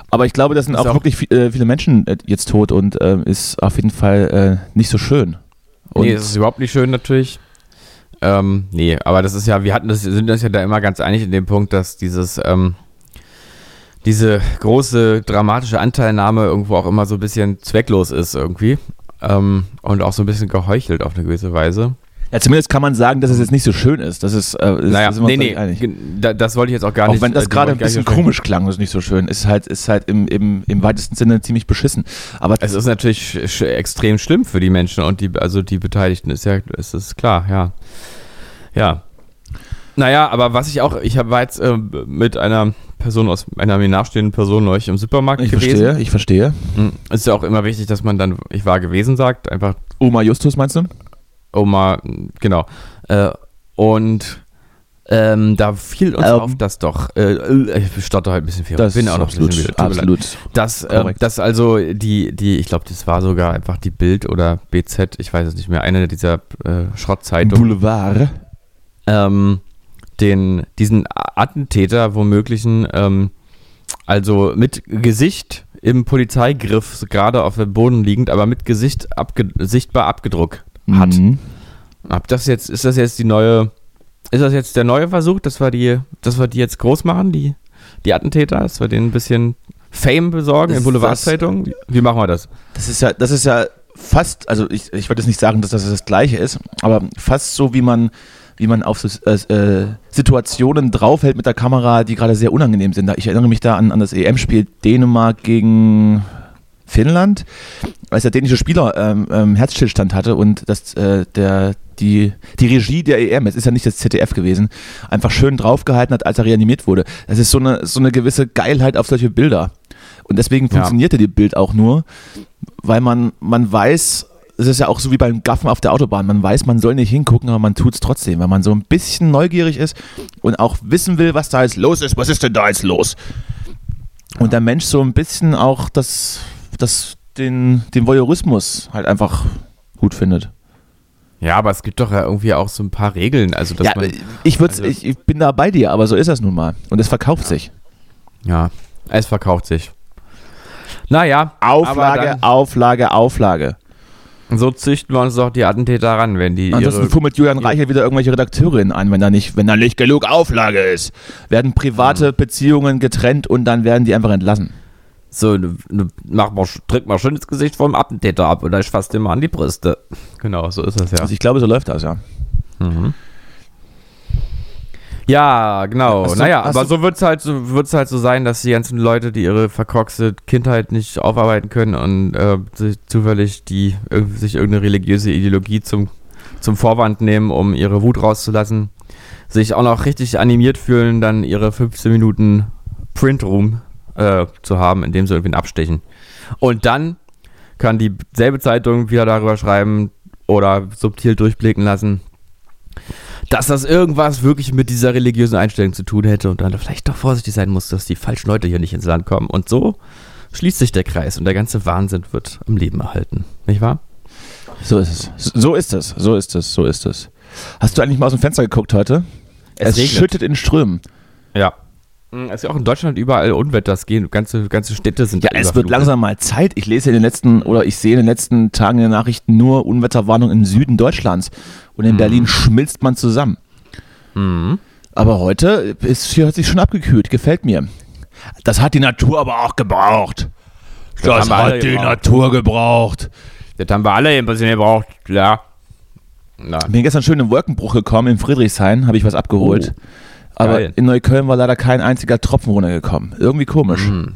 Aber ich glaube, da sind auch, auch, wirklich äh, viele Menschen äh, jetzt tot und äh, ist auf jeden Fall äh, nicht so schön. Und nee, es ist überhaupt nicht schön natürlich. Ähm, nee, aber das ist ja, wir hatten das, sind uns ja da immer ganz einig in dem Punkt, dass dieses, ähm, diese große dramatische Anteilnahme irgendwo auch immer so ein bisschen zwecklos ist irgendwie. Ähm, und auch so ein bisschen geheuchelt auf eine gewisse Weise. Ja, zumindest kann man sagen, dass es jetzt nicht so schön ist. Das ist, äh, ist naja, das nee, nee, da, das wollte ich jetzt auch gar auch nicht. Auch wenn das äh, gerade ein bisschen komisch klang, das ist nicht so schön. Ist halt, ist halt im, im, im weitesten Sinne ziemlich beschissen. Aber es ist natürlich sch extrem schlimm für die Menschen und die, also die Beteiligten, ist ja, ist es klar, ja. Ja. Naja, aber was ich auch, ich war jetzt äh, mit einer Person aus einer mir nachstehenden Person neulich im Supermarkt ich gewesen. Verstehe, ich verstehe. Hm, ist ja auch immer wichtig, dass man dann, ich war gewesen sagt, einfach. Oma Justus meinst du? Oma, genau. Äh, und ähm, da fiel uns ähm, auf, dass doch, äh, ich stotter halt ein bisschen viel. Das bin auch noch absolut, ein bisschen absolut. Dass, äh, dass also die, die, ich glaube, das war sogar einfach die Bild oder BZ, ich weiß es nicht mehr, eine dieser äh, Schrottzeitungen. Boulevard. Ähm, den, diesen Attentäter womöglichen, ähm, also mit Gesicht im Polizeigriff, gerade auf dem Boden liegend, aber mit Gesicht abge sichtbar abgedruckt hat. Mhm. Ob das jetzt, ist das jetzt die neue, ist das jetzt der neue Versuch, dass wir die, dass wir die jetzt groß machen, die, die Attentäter, dass wir denen ein bisschen Fame besorgen in Boulevardzeitungen? Wie, machen wir das? Das ist ja, das ist ja fast, also ich, ich würde jetzt nicht sagen, dass das das Gleiche ist, aber fast so, wie man wie man auf äh, äh, Situationen draufhält mit der Kamera, die gerade sehr unangenehm sind. Ich erinnere mich da an, an das EM-Spiel Dänemark gegen Finnland, als der dänische Spieler ähm, ähm, Herzstillstand hatte und das, äh, der, die, die Regie der EM, es ist ja nicht das ZDF gewesen, einfach schön draufgehalten hat, als er reanimiert wurde. Das ist so eine, so eine gewisse Geilheit auf solche Bilder. Und deswegen funktionierte ja. die Bild auch nur, weil man, man weiß, es ist ja auch so wie beim Gaffen auf der Autobahn. Man weiß, man soll nicht hingucken, aber man tut es trotzdem, weil man so ein bisschen neugierig ist und auch wissen will, was da jetzt los ist. Was ist denn da jetzt los? Und der Mensch so ein bisschen auch das, das, den, den Voyeurismus halt einfach gut findet. Ja, aber es gibt doch ja irgendwie auch so ein paar Regeln. Also, dass ja, man, ich, also ich, ich bin da bei dir, aber so ist das nun mal. Und es verkauft ja. sich. Ja, es verkauft sich. Naja. Auflage, Auflage, Auflage. So züchten wir uns doch die Attentäter ran, wenn die. Ansonsten fuhr mit Julian Reichel wieder irgendwelche Redakteurinnen an, wenn da nicht, wenn da nicht genug Auflage ist. Werden private mhm. Beziehungen getrennt und dann werden die einfach entlassen. So, ne, ne, mach mal, drück mal schön das Gesicht vom Attentäter ab oder ich fasse dir mal an die Brüste. Genau, so ist das ja. Also ich glaube, so läuft das ja. Mhm. Ja, genau. Du, naja, aber so wird es halt, so, wird's halt so sein, dass die ganzen Leute, die ihre verkorkste Kindheit nicht aufarbeiten können und äh, sich zufällig die, sich irgendeine religiöse Ideologie zum, zum Vorwand nehmen, um ihre Wut rauszulassen, sich auch noch richtig animiert fühlen, dann ihre 15 Minuten Printroom äh, zu haben, indem sie irgendwie abstechen. Und dann kann dieselbe Zeitung wieder darüber schreiben oder subtil durchblicken lassen, dass das irgendwas wirklich mit dieser religiösen Einstellung zu tun hätte und dann vielleicht doch vorsichtig sein muss, dass die falschen Leute hier nicht ins Land kommen. Und so schließt sich der Kreis und der ganze Wahnsinn wird am Leben erhalten. Nicht wahr? So ist es. So ist es. So ist es. So ist es. Hast du eigentlich mal aus dem Fenster geguckt heute? Es, es schüttet in Strömen. Ja. Es ist ja auch in Deutschland überall Unwetter, es gehen, ganze, ganze Städte sind Ja, es wird langsam mal Zeit. Ich lese in den letzten, oder ich sehe in den letzten Tagen in den Nachrichten nur Unwetterwarnungen im Süden Deutschlands. Und in mhm. Berlin schmilzt man zusammen. Mhm. Aber heute ist hier hat sich schon abgekühlt, gefällt mir. Das hat die Natur aber auch gebraucht. Das, das hat die gebraucht. Natur gebraucht. Das haben wir alle ein bisschen gebraucht, ja. Na. Bin gestern schön im Wolkenbruch gekommen, in Friedrichshain, habe ich was abgeholt. Oh. Aber Geil. in Neukölln war leider kein einziger Tropfen runtergekommen. Irgendwie komisch. Mhm.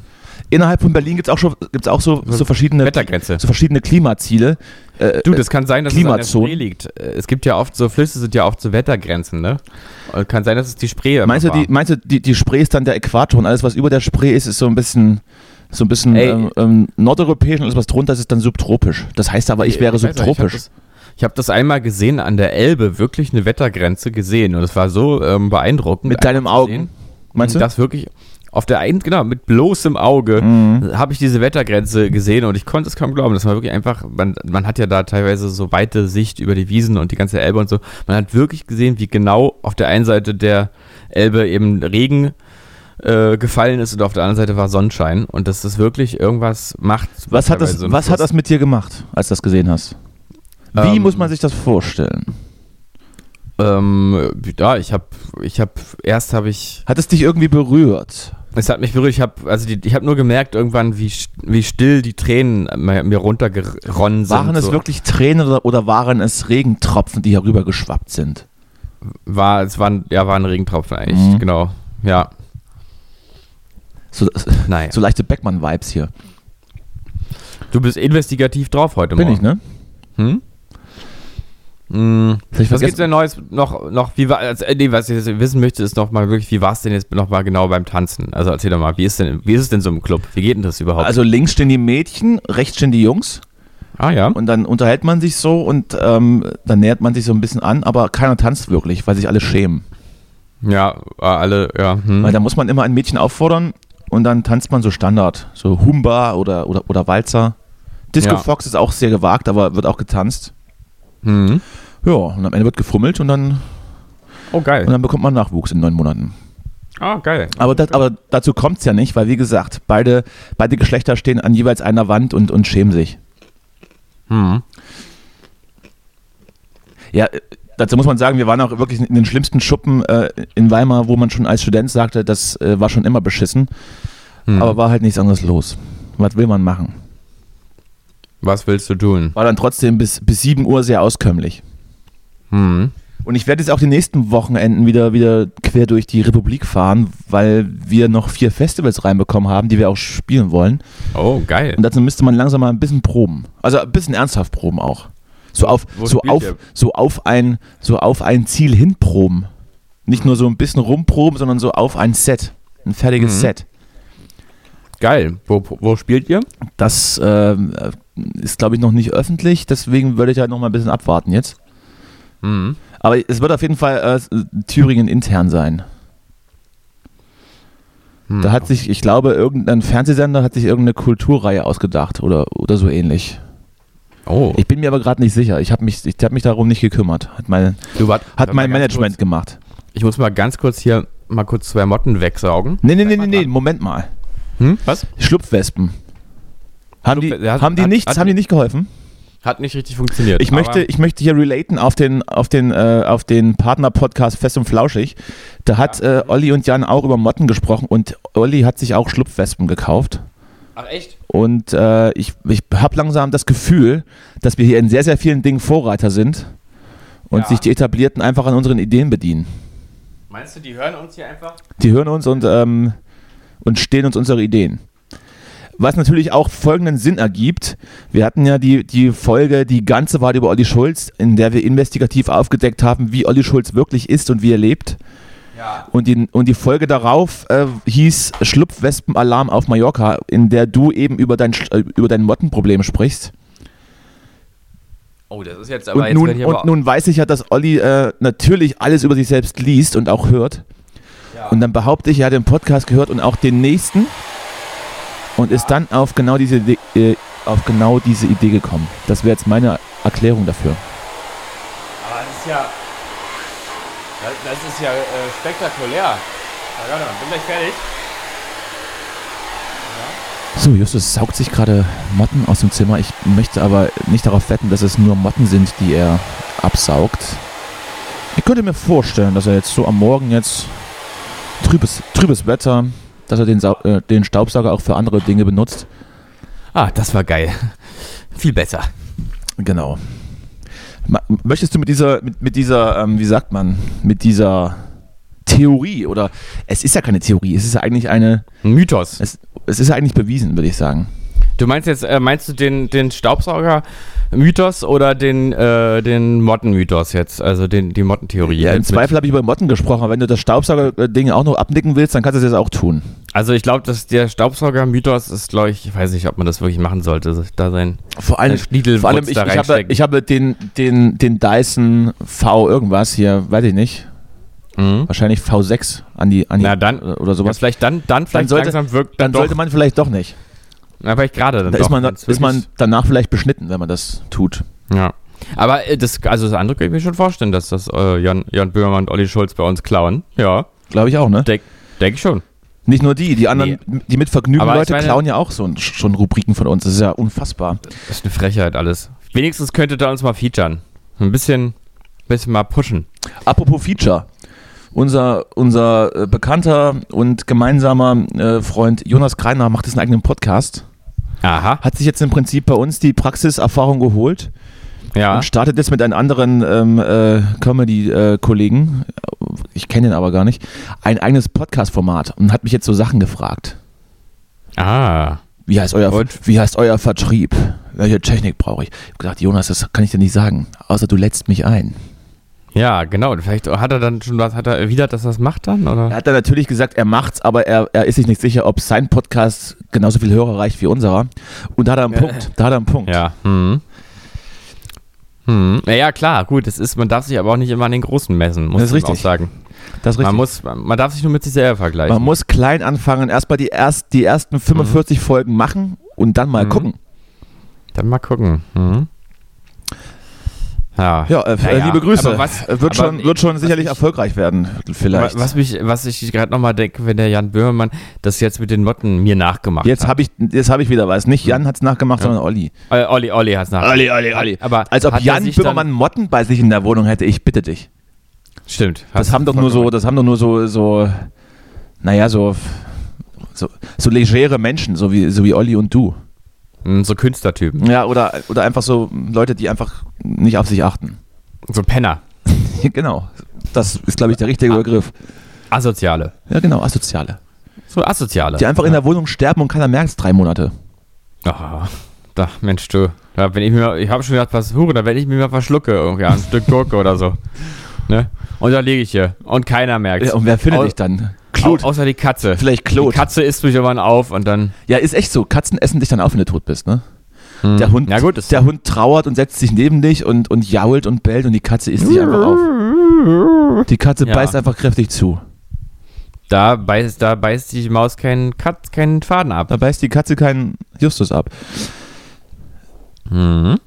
Innerhalb von Berlin gibt es auch, schon, gibt's auch so, so, verschiedene, Wettergrenze. so verschiedene Klimaziele. Äh, du, das kann sein, dass Klimazonen. es an der Spree liegt. Äh, es gibt ja oft so, Flüsse sind ja oft so Wettergrenzen, ne? Und kann sein, dass es die Spree meinst du, die, meinst du, die, die Spree ist dann der Äquator und alles, was über der Spree ist, ist so ein bisschen so ein bisschen ähm, ähm, nordeuropäisch und alles, was drunter ist, ist dann subtropisch. Das heißt aber, ich wäre ich subtropisch. Nicht, ich habe das einmal gesehen an der Elbe, wirklich eine Wettergrenze gesehen und es war so ähm, beeindruckend. Mit deinen Augen? Meinst du? Das wirklich auf der einen, genau, mit bloßem Auge Mhm. habe ich diese Wettergrenze gesehen und ich konnte es kaum glauben. Das war wirklich einfach, man, man hat ja da teilweise so weite Sicht über die Wiesen und die ganze Elbe und so. Man hat wirklich gesehen, wie genau auf der einen Seite der Elbe eben Regen äh, gefallen ist und auf der anderen Seite war Sonnenschein und dass das wirklich irgendwas macht. Was, hat das, was hat das mit dir gemacht, als du das gesehen hast? Wie Ähm, muss man sich das vorstellen? Ähm, ja, ich habe, ich habe, erst habe ich, Hat es dich irgendwie berührt? es hat mich berührt, ich habe, also die, ich habe nur gemerkt irgendwann, wie, wie still die Tränen mir, runtergeronnen sind. Waren es so. wirklich Tränen oder, oder waren es Regentropfen, die herübergeschwappt sind? War, es waren, ja, waren Regentropfen eigentlich, Mhm. genau. Ja, So, naja. so leichte Beckmann-Vibes hier. Du bist investigativ drauf heute Bin Morgen. ich, ne? Hm? Hm. Was gibt's vergessen? denn Neues noch, noch wie war, also, äh, nee, was ich jetzt wissen möchte, ist noch mal wirklich, wie war es denn jetzt noch mal genau beim Tanzen? Also erzähl doch mal, wie ist denn, wie ist es denn so im Club? Wie geht denn das überhaupt? Also links stehen die Mädchen, rechts stehen die Jungs ah ja. und dann unterhält man sich so und ähm, dann nähert man sich so ein bisschen an, aber keiner tanzt wirklich, weil sich alle schämen. Ja, äh, alle, ja. Hm. Weil da muss man immer ein Mädchen auffordern und dann tanzt man so Standard, so Humba oder, oder, oder Walzer. Disco Ja. Fox ist auch sehr gewagt, aber wird auch getanzt. Hm. Ja, und am Ende wird gefummelt und dann, Oh, geil. und dann bekommt man Nachwuchs in neun Monaten. Ah, geil. Aber, das, aber dazu kommt es ja nicht, weil wie gesagt, beide, beide Geschlechter stehen an jeweils einer Wand und, und schämen sich. Hm. Ja, äh, dazu muss man sagen, wir waren auch wirklich in den schlimmsten Schuppen äh, in Weimar, wo man schon als Student sagte, das äh, war schon immer beschissen, Hm. aber war halt nichts anderes los. Was will man machen? Was willst du tun? War dann trotzdem bis, bis 7 Uhr sehr auskömmlich. Hm. Und ich werde jetzt auch die nächsten Wochenenden wieder, wieder quer durch die Republik fahren, weil wir noch vier Festivals reinbekommen haben, die wir auch spielen wollen. Oh, geil. Und dazu müsste man langsam mal ein bisschen proben. Also ein bisschen ernsthaft proben auch. So auf, Wo so auf, ihr? so auf ein, so auf ein Ziel hin proben. Nicht nur so ein bisschen rumproben, sondern so auf ein Set. Ein fertiges Mhm. Set. Geil. Wo, wo spielt ihr? Das äh, ist, glaube ich, noch nicht öffentlich, deswegen würde ich halt noch mal ein bisschen abwarten jetzt. Hm. Aber es wird auf jeden Fall äh, Thüringen intern sein. Hm. Da hat sich, ich glaube, irgendein Fernsehsender hat sich irgendeine Kulturreihe ausgedacht oder, oder so ähnlich. Oh. Ich bin mir aber gerade nicht sicher. Ich habe mich, ich hab mich darum nicht gekümmert. Hat mein, du, wart, hat mein Management Kurz. gemacht. Ich muss mal ganz kurz hier mal kurz zwei Motten wegsaugen. Nee, nee, nee, nee, nee. Moment mal. Hm? Was? Schlupfwespen. Haben die, hat- haben die hat- nichts, hat- haben die nicht geholfen? Hat nicht richtig funktioniert. Ich möchte, ich möchte hier relaten auf den, auf den, äh, auf den Partner-Podcast Fest und Flauschig. Da hat äh, Olli und Jan auch über Motten gesprochen und Olli hat sich auch Schlupfwespen gekauft. Ach echt? Und äh, ich, ich habe langsam das Gefühl, dass wir hier in sehr, sehr vielen Dingen Vorreiter sind und Ja. sich die Etablierten einfach an unseren Ideen bedienen. Meinst du, die hören uns hier einfach? Die hören uns und, ähm, und stehlen uns unsere Ideen. Was natürlich auch folgenden Sinn ergibt. Wir hatten ja die, die Folge Die ganze Wahrheit über Olli Schulz, in der wir investigativ aufgedeckt haben, wie Olli Schulz wirklich ist und wie er lebt. Ja. Und die, und die Folge darauf äh, hieß Schlupfwespenalarm auf Mallorca, in der du eben über dein, äh, über dein Mottenproblem sprichst. Oh, das ist jetzt aber Und, jetzt nun, und nun weiß ich ja, dass Olli äh, natürlich alles über sich selbst liest und auch hört. Ja. Und dann behaupte ich, er hat den Podcast gehört und auch den nächsten und ist dann auf genau diese Idee, äh, auf genau diese Idee gekommen. Das wäre jetzt meine Erklärung dafür. Aber das ist ja. Das, ist ja äh, spektakulär. Mal, bin gleich fertig. So, Justus saugt sich gerade Motten aus dem Zimmer. Ich möchte aber nicht darauf wetten, dass es nur Motten sind, die er absaugt. Ich könnte mir vorstellen, dass er jetzt so am Morgen jetzt trübes, trübes Wetter, dass er den, Sau äh, den Staubsauger auch für andere Dinge benutzt. Ah, das war geil. Viel besser. Genau. Möchtest du mit dieser, mit, mit dieser, ähm, wie sagt man, mit dieser Theorie oder es ist ja keine Theorie, es ist ja eigentlich eine, Ein Mythos. es, es ist ja eigentlich bewiesen, würde ich sagen. Du meinst jetzt, äh, meinst du den, den Staubsauger-Mythos oder den, äh, den Motten-Mythos jetzt? Also den, die Mottentheorie? Ja, im Zweifel habe ich über Motten gesprochen, aber wenn du das Staubsauger-Ding auch noch abnicken willst, dann kannst du das jetzt auch tun. Also ich glaube, dass der Staubsauger-Mythos ist, glaube ich, ich weiß nicht, ob man das wirklich machen sollte, da sein Vor allem, Schniedelwurz vor allem ich, da ich, habe, ich habe den, den, den Dyson V irgendwas hier, weiß ich nicht. Mhm. Wahrscheinlich V6 an die, an die Na dann, oder Ja, sowas. vielleicht dann, dann vielleicht sollte- langsam wirkt dann doch. sollte man vielleicht doch nicht. Na, vielleicht gerade dann Da doch, ist man, ist man danach vielleicht beschnitten, wenn man das tut. Ja. Aber äh, das, also das andere kann ich mir schon vorstellen, dass das äh, Jan, Jan Böhmermann und Olli Schulz bei uns klauen. Ja, Glaube ich auch, ne? denke denk ich schon. Nicht nur die, die anderen, die mit Vergnügen Aber ich Leute meine- klauen ja auch so, schon Rubriken von uns. Das ist ja unfassbar. Das ist eine Frechheit alles. Wenigstens könntet ihr uns mal featuren. Ein bisschen, bisschen mal pushen. Apropos Feature. Unser, unser äh, bekannter und gemeinsamer äh, Freund Jonas Kreiner macht jetzt einen eigenen Podcast. Aha. Hat sich jetzt im Prinzip bei uns die Praxiserfahrung geholt Ja. und startet jetzt mit einem anderen ähm, äh, Comedy-Kollegen, ich kenne ihn aber gar nicht, ein eigenes Podcast-Format und hat mich jetzt so Sachen gefragt. Ah. Wie heißt euer, Und? wie heißt euer Vertrieb? Welche Technik brauche ich? Ich habe gesagt, Jonas, das kann ich dir nicht sagen, außer du lädst mich ein. Ja, genau. Vielleicht hat er dann schon was, hat er erwidert, dass er das macht dann, Er oder? hat dann natürlich gesagt, er macht's, aber er, er ist sich nicht sicher, ob sein Podcast genauso viel Hörer reicht wie unserer. Und da hat er einen Punkt. Da hat er einen Punkt. Ja. Hm. Hm. Naja, klar, gut, es ist, man darf sich aber auch nicht immer an den Großen messen, muss Das ist man auch richtig. sagen. Das ist richtig. Man muss, man darf sich nur mit sich selber vergleichen. Man muss klein anfangen, erstmal die, erst, die ersten 45 Folgen machen und dann mal Mhm. gucken. Dann mal gucken. Hm. Ja. Ja, äh, Naja, liebe Grüße. was- Äh, wird, schon, wird schon sicherlich ich- erfolgreich werden, vielleicht. Was, mich, was ich gerade nochmal denke, wenn der Jan Böhmermann das jetzt mit den Motten mir nachgemacht jetzt hat. habe ich, jetzt hab ich wieder was. Nicht Jan hat es nachgemacht, sondern Olli. Äh, Olli, Olli hat es nachgemacht. Olli, Olli, Olli. Aber Als ob Jan Böhmermann Motten bei sich in der Wohnung hätte, ich bitte dich. Stimmt. Das haben doch nur so, das haben doch nur so, so, naja, so, so, so legere Menschen, so wie, so wie Olli und du. So Künstlertypen. Ja, oder, oder einfach so Leute, die einfach nicht auf sich achten. So Penner. genau. Das ist, glaube ich, der richtige Ah. Begriff. Asoziale. Ja, genau, Asoziale. So Asoziale. Die einfach in der Wohnung sterben und keiner merkt es drei Monate. Ah, da, Mensch, du. Da, wenn ich mir, ich habe schon gedacht, was Hure, da wenn ich mir mal verschlucke, irgendwie ein Stück Gurke oder so. Ne? Und da liege ich hier. Und keiner merkt Ja, und wer findet dich dann? Claude. Außer die Katze. Vielleicht Claude. Die Katze isst mich irgendwann auf und dann. Ja, ist echt so. Katzen essen dich dann auf, wenn du tot bist, ne? Hm. Der Hund, Ja, gut, der Hund trauert und setzt sich neben dich und, und jault und bellt und die Katze isst dich einfach auf. Die Katze Ja. beißt einfach kräftig zu. Da beißt, da beißt die Maus keinen, Kat, keinen Faden ab. Da beißt die Katze keinen Justus ab. Mhm.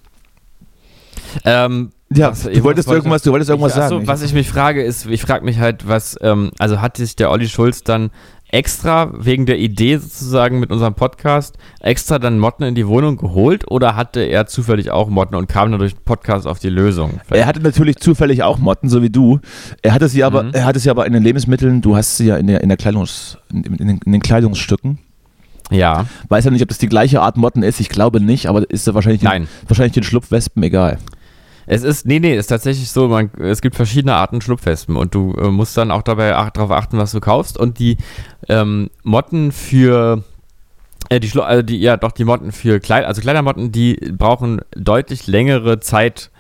Ähm, Ja, Was- du wolltest wollte- irgendwas, du wolltest irgendwas ich, achso, sagen. Was ich mich frage, ist, ich frage mich halt, was, ähm, also hat sich der Olli Schulz dann extra wegen der Idee sozusagen mit unserem Podcast extra dann Motten in die Wohnung geholt oder hatte er zufällig auch Motten und kam dann durch den Podcast auf die Lösung? er hatte natürlich zufällig auch Motten, so wie du. Er hatte sie aber, Mhm. er hatte sie aber in den Lebensmitteln, du hast sie ja in, der, in, der Kleidungs, in, in, den, in den Kleidungsstücken. Ja, Weiß ja nicht, ob das die gleiche Art Motten ist, ich glaube nicht, aber ist ja wahrscheinlich, Nein. Den, wahrscheinlich den Schlupfwespen egal. Es ist, nee, nee, es ist tatsächlich so, man, es gibt verschiedene Arten Schlupfwespen und du äh, musst dann auch dabei ach, darauf achten, was du kaufst und die ähm, Motten für äh, die, Schlu also die, ja, doch, die Motten für Kleid, also Kleidermotten, die brauchen deutlich längere Zeit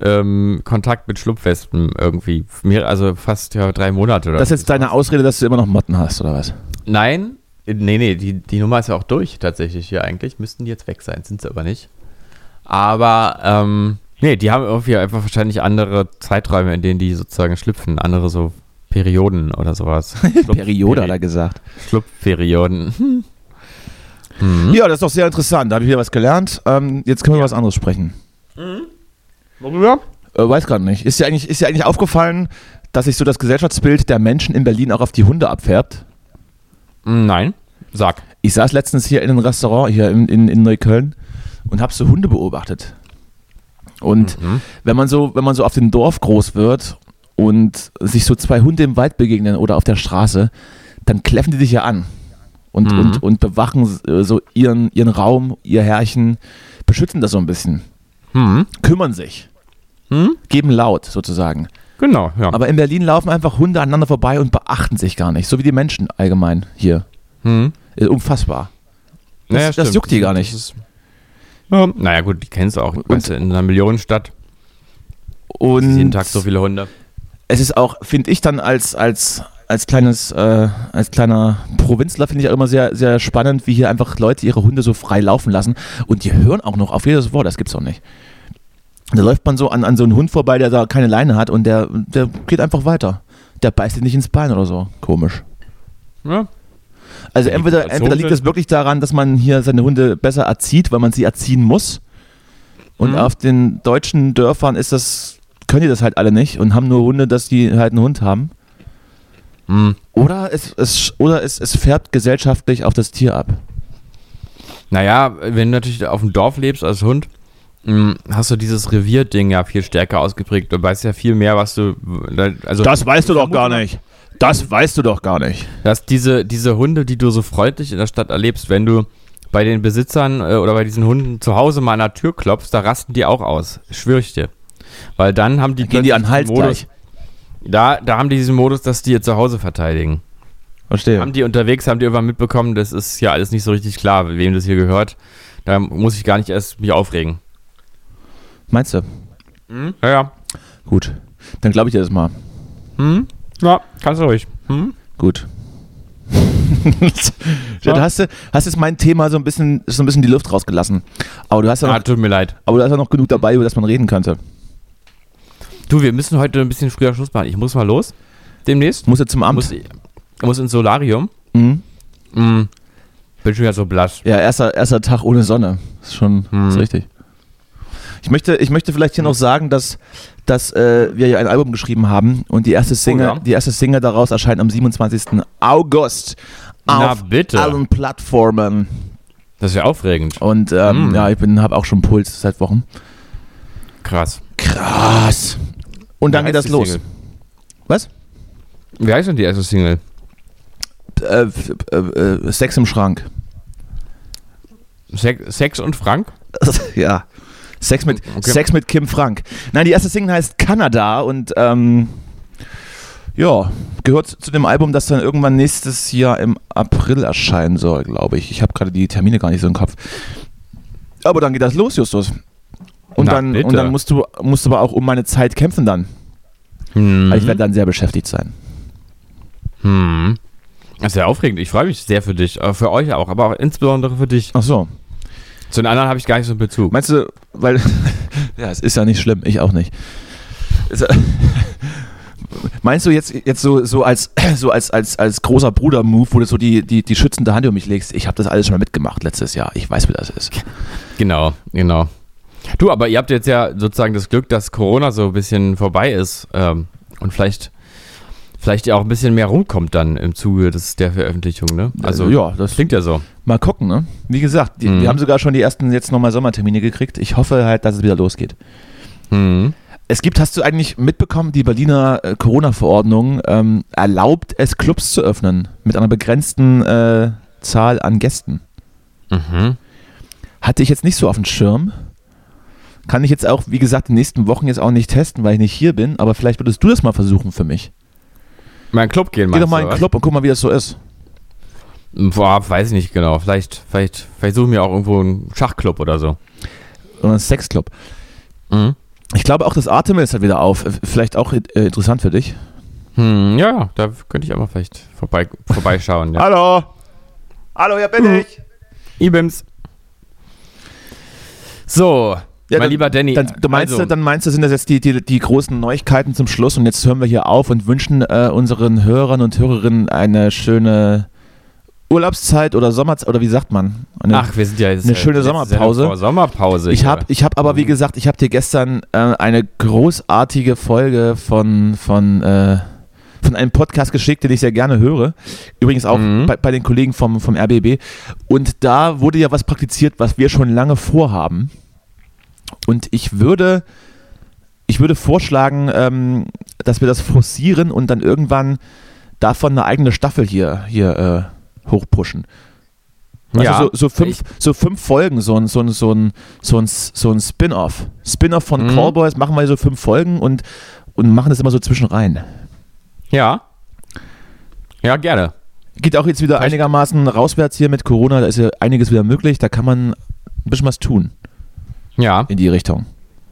ähm, Kontakt mit Schlupfwespen irgendwie. Mehr, also fast ja, drei Monate oder Das ist jetzt deine Ausrede, dass du immer noch Motten hast, oder was? Nein, nee, nee, die, die Nummer ist ja auch durch tatsächlich hier eigentlich. Müssten die jetzt weg sein, sind sie aber nicht. Aber, ähm, nee, die haben irgendwie einfach wahrscheinlich andere Zeiträume, in denen die sozusagen schlüpfen, andere so Perioden oder sowas. Periode hat er gesagt. Schlupfperioden. Hm. Hm. Ja, das ist doch sehr interessant. Da habe ich wieder was gelernt. Ähm, jetzt können wir über was anderes sprechen. Worüber? Äh, weiß gerade nicht. Ist dir, eigentlich, ist dir eigentlich aufgefallen, dass sich so das Gesellschaftsbild der Menschen in Berlin auch auf die Hunde abfärbt? Nein, sag. Ich saß letztens hier in einem Restaurant hier in, in, in Neukölln und habe so Hunde beobachtet. Und Mhm. wenn man so, wenn man so auf dem Dorf groß wird und sich so zwei Hunde im Wald begegnen oder auf der Straße, dann kläffen die dich ja an und, Mhm. und, und bewachen äh, so ihren, ihren Raum, ihr Herrchen, beschützen das so ein bisschen, Hm. kümmern sich, Hm? geben laut sozusagen. Genau, ja. Aber in Berlin laufen einfach Hunde aneinander vorbei und beachten sich gar nicht, so wie die Menschen allgemein hier. hm. Ist unfassbar. Das, Naja, das juckt die gar nicht. Das ist, ja, naja, gut, die kennst du auch. Und- Weißt du, in einer Millionenstadt Und jeden Tag so viele Hunde. es ist auch, finde ich dann als, als, als kleines, äh, als kleiner Provinzler finde ich auch immer sehr, sehr spannend, wie hier einfach Leute ihre Hunde so frei laufen lassen und die hören auch noch auf jedes Wort, das gibt's auch nicht. Da läuft man so an, an so einen Hund vorbei, der da keine Leine hat und der, der geht einfach weiter. der beißt dich nicht ins Bein oder so. Komisch. Ja. Also entweder, entweder liegt es wirklich daran, dass man hier seine Hunde besser erzieht, weil man sie erziehen muss. Und Mhm. auf den deutschen Dörfern ist das, können die das halt alle nicht und haben nur Hunde, dass die halt einen Hund haben. Hm. Oder es, es, oder es, es färbt gesellschaftlich auf das Tier ab. Naja, wenn du natürlich auf dem Dorf lebst als Hund, mh, hast du dieses Revierding ja viel stärker ausgeprägt. Du weißt ja viel mehr, was du. Also weißt du doch gar nicht. Das weißt du doch gar nicht. dass diese, diese Hunde, die du so freundlich in der Stadt erlebst, wenn du bei den Besitzern äh, oder bei diesen Hunden zu Hause mal an der Tür klopfst, da rasten die auch aus. Schwör ich dir. Weil dann haben die Gehen die an Hals Modus, gleich. Da, da haben die diesen Modus, dass die ihr zu Hause verteidigen. Verstehe. Haben die unterwegs, haben die irgendwann mitbekommen, das ist ja alles nicht so richtig klar, wem das hier gehört. Da muss ich gar nicht erst mich aufregen. Meinst du? Ja, ja. Gut. Dann glaube ich dir das mal. Hm? Ja, kannst du ruhig. Hm? Gut. ja, du hast, du- hast jetzt mein Thema so ein bisschen, so ein bisschen die Luft rausgelassen. Aber du hast ja Ah, noch, tut mir leid. aber du hast ja noch genug dabei, über das man reden könnte. Du, wir müssen heute ein bisschen früher Schluss machen. Ich muss mal los. Demnächst. Muss jetzt zum Amt. Muss, muss ins Solarium. Mhm. Hm. Bin schon wieder so blass. Ja, erster, erster Tag ohne Sonne. Ist schon Hm. ist richtig. Ich möchte, ich möchte vielleicht hier noch sagen, dass, dass äh, wir ja ein Album geschrieben haben und die erste Single, Oh ja. die erste Single daraus erscheint am 27. August auf allen Plattformen. Das ist ja aufregend. Und ähm, Mm. ja, ich bin, habe auch schon Puls seit Wochen. Krass. Krass. Und dann Wie geht das los. Single? Was? Wie heißt denn die erste Single? Äh, äh, äh, Sex im Schrank. Sex, Sex und Frank? ja. Sex mit, Okay. Sex mit Kim Frank. Nein, die erste Single heißt Kanada und ähm, ja, gehört zu dem Album, das dann irgendwann nächstes Jahr im April erscheinen soll, glaube ich. Ich habe gerade die Termine gar nicht so im Kopf. Aber dann geht das los, Justus. Und, Na, dann, bitte. und dann musst du, musst du aber auch um meine Zeit kämpfen dann. Hm. Weil ich werde dann sehr beschäftigt sein. Hm. Das ist ja aufregend. Ich freue mich sehr für dich. äh, Für euch auch, aber auch insbesondere für dich. Ach so. Zu den anderen habe ich gar nicht so einen Bezug. Meinst du, weil, ja, es ist ja nicht schlimm, ich auch nicht. Ist Meinst du jetzt, jetzt so, so als, so als, als, als großer Bruder-Move, wo du so die, die, die schützende Hand um mich legst? Ich habe das alles schon mal mitgemacht letztes Jahr. Ich weiß, wie das ist. Genau, genau. Du, aber ihr habt jetzt ja sozusagen das Glück, dass Corona so ein bisschen vorbei ist ähm, und vielleicht, vielleicht ja auch ein bisschen mehr rumkommt dann im Zuge des, der Veröffentlichung, ne? Also, Äh, ja, das klingt ja so. mal gucken, ne? Wie gesagt, die, Mhm. wir haben sogar schon die ersten jetzt nochmal Sommertermine gekriegt. Ich hoffe halt, dass es wieder losgeht. Hm. Es gibt, hast du eigentlich mitbekommen, die Berliner äh, Corona-Verordnung ähm, erlaubt es, Clubs zu öffnen mit einer begrenzten äh, Zahl an Gästen. Mhm. Hatte ich jetzt nicht so auf dem Schirm. Kann ich jetzt auch, wie gesagt, in den nächsten Wochen jetzt auch nicht testen, weil ich nicht hier bin, aber vielleicht würdest du das mal versuchen für mich. Mal in den Club gehen, Geh doch mal in den? Club und guck mal, wie das so ist. Boah, weiß ich nicht genau. Vielleicht, vielleicht, vielleicht suchen wir auch irgendwo einen Schachclub oder so. Oder einen Sexclub. Mhm. Ich glaube auch, das Artemis hat wieder auf. Äh, Vielleicht auch äh, interessant für dich. Hm, ja, da könnte ich auch mal vielleicht vorbei, vorbeischauen. Ja. Hallo! Hallo, hier bin ich! Ibims. So, Ja, mein dann- lieber Danny. Dann, du meinst, also, du, dann meinst du, sind das jetzt die, die, die großen Neuigkeiten zum Schluss und jetzt hören wir hier auf und wünschen äh, unseren Hörern und Hörerinnen eine schöne Urlaubszeit oder Sommerzeit, oder wie sagt man? Eine, Ach, wir sind ja jetzt eine schöne letzte Sommerpause. Vor Sommerpause. Ich habe ich hab aber, wie gesagt, ich habe dir gestern äh, eine großartige Folge von, von, äh, von einem Podcast geschickt, den ich sehr gerne höre. Übrigens auch Mhm. bei, bei den Kollegen vom, vom RBB. Und da wurde ja was praktiziert, was wir schon lange vorhaben. Und ich würde, ich würde vorschlagen, ähm, dass wir das forcieren und dann irgendwann davon eine eigene Staffel hier, hier äh, hochpushen. Weißt Ja, so, so, fünf, so fünf Folgen, so ein, so ein, so ein, so ein, so ein Spin-off. Spin-off von Mhm. Callboys machen wir so fünf Folgen und, und machen das immer so zwischen rein. Ja. Ja, gerne. Geht auch jetzt wieder einigermaßen rauswärts hier mit Corona, da ist ja einiges wieder möglich, da kann man ein bisschen was tun Ja. in die Richtung.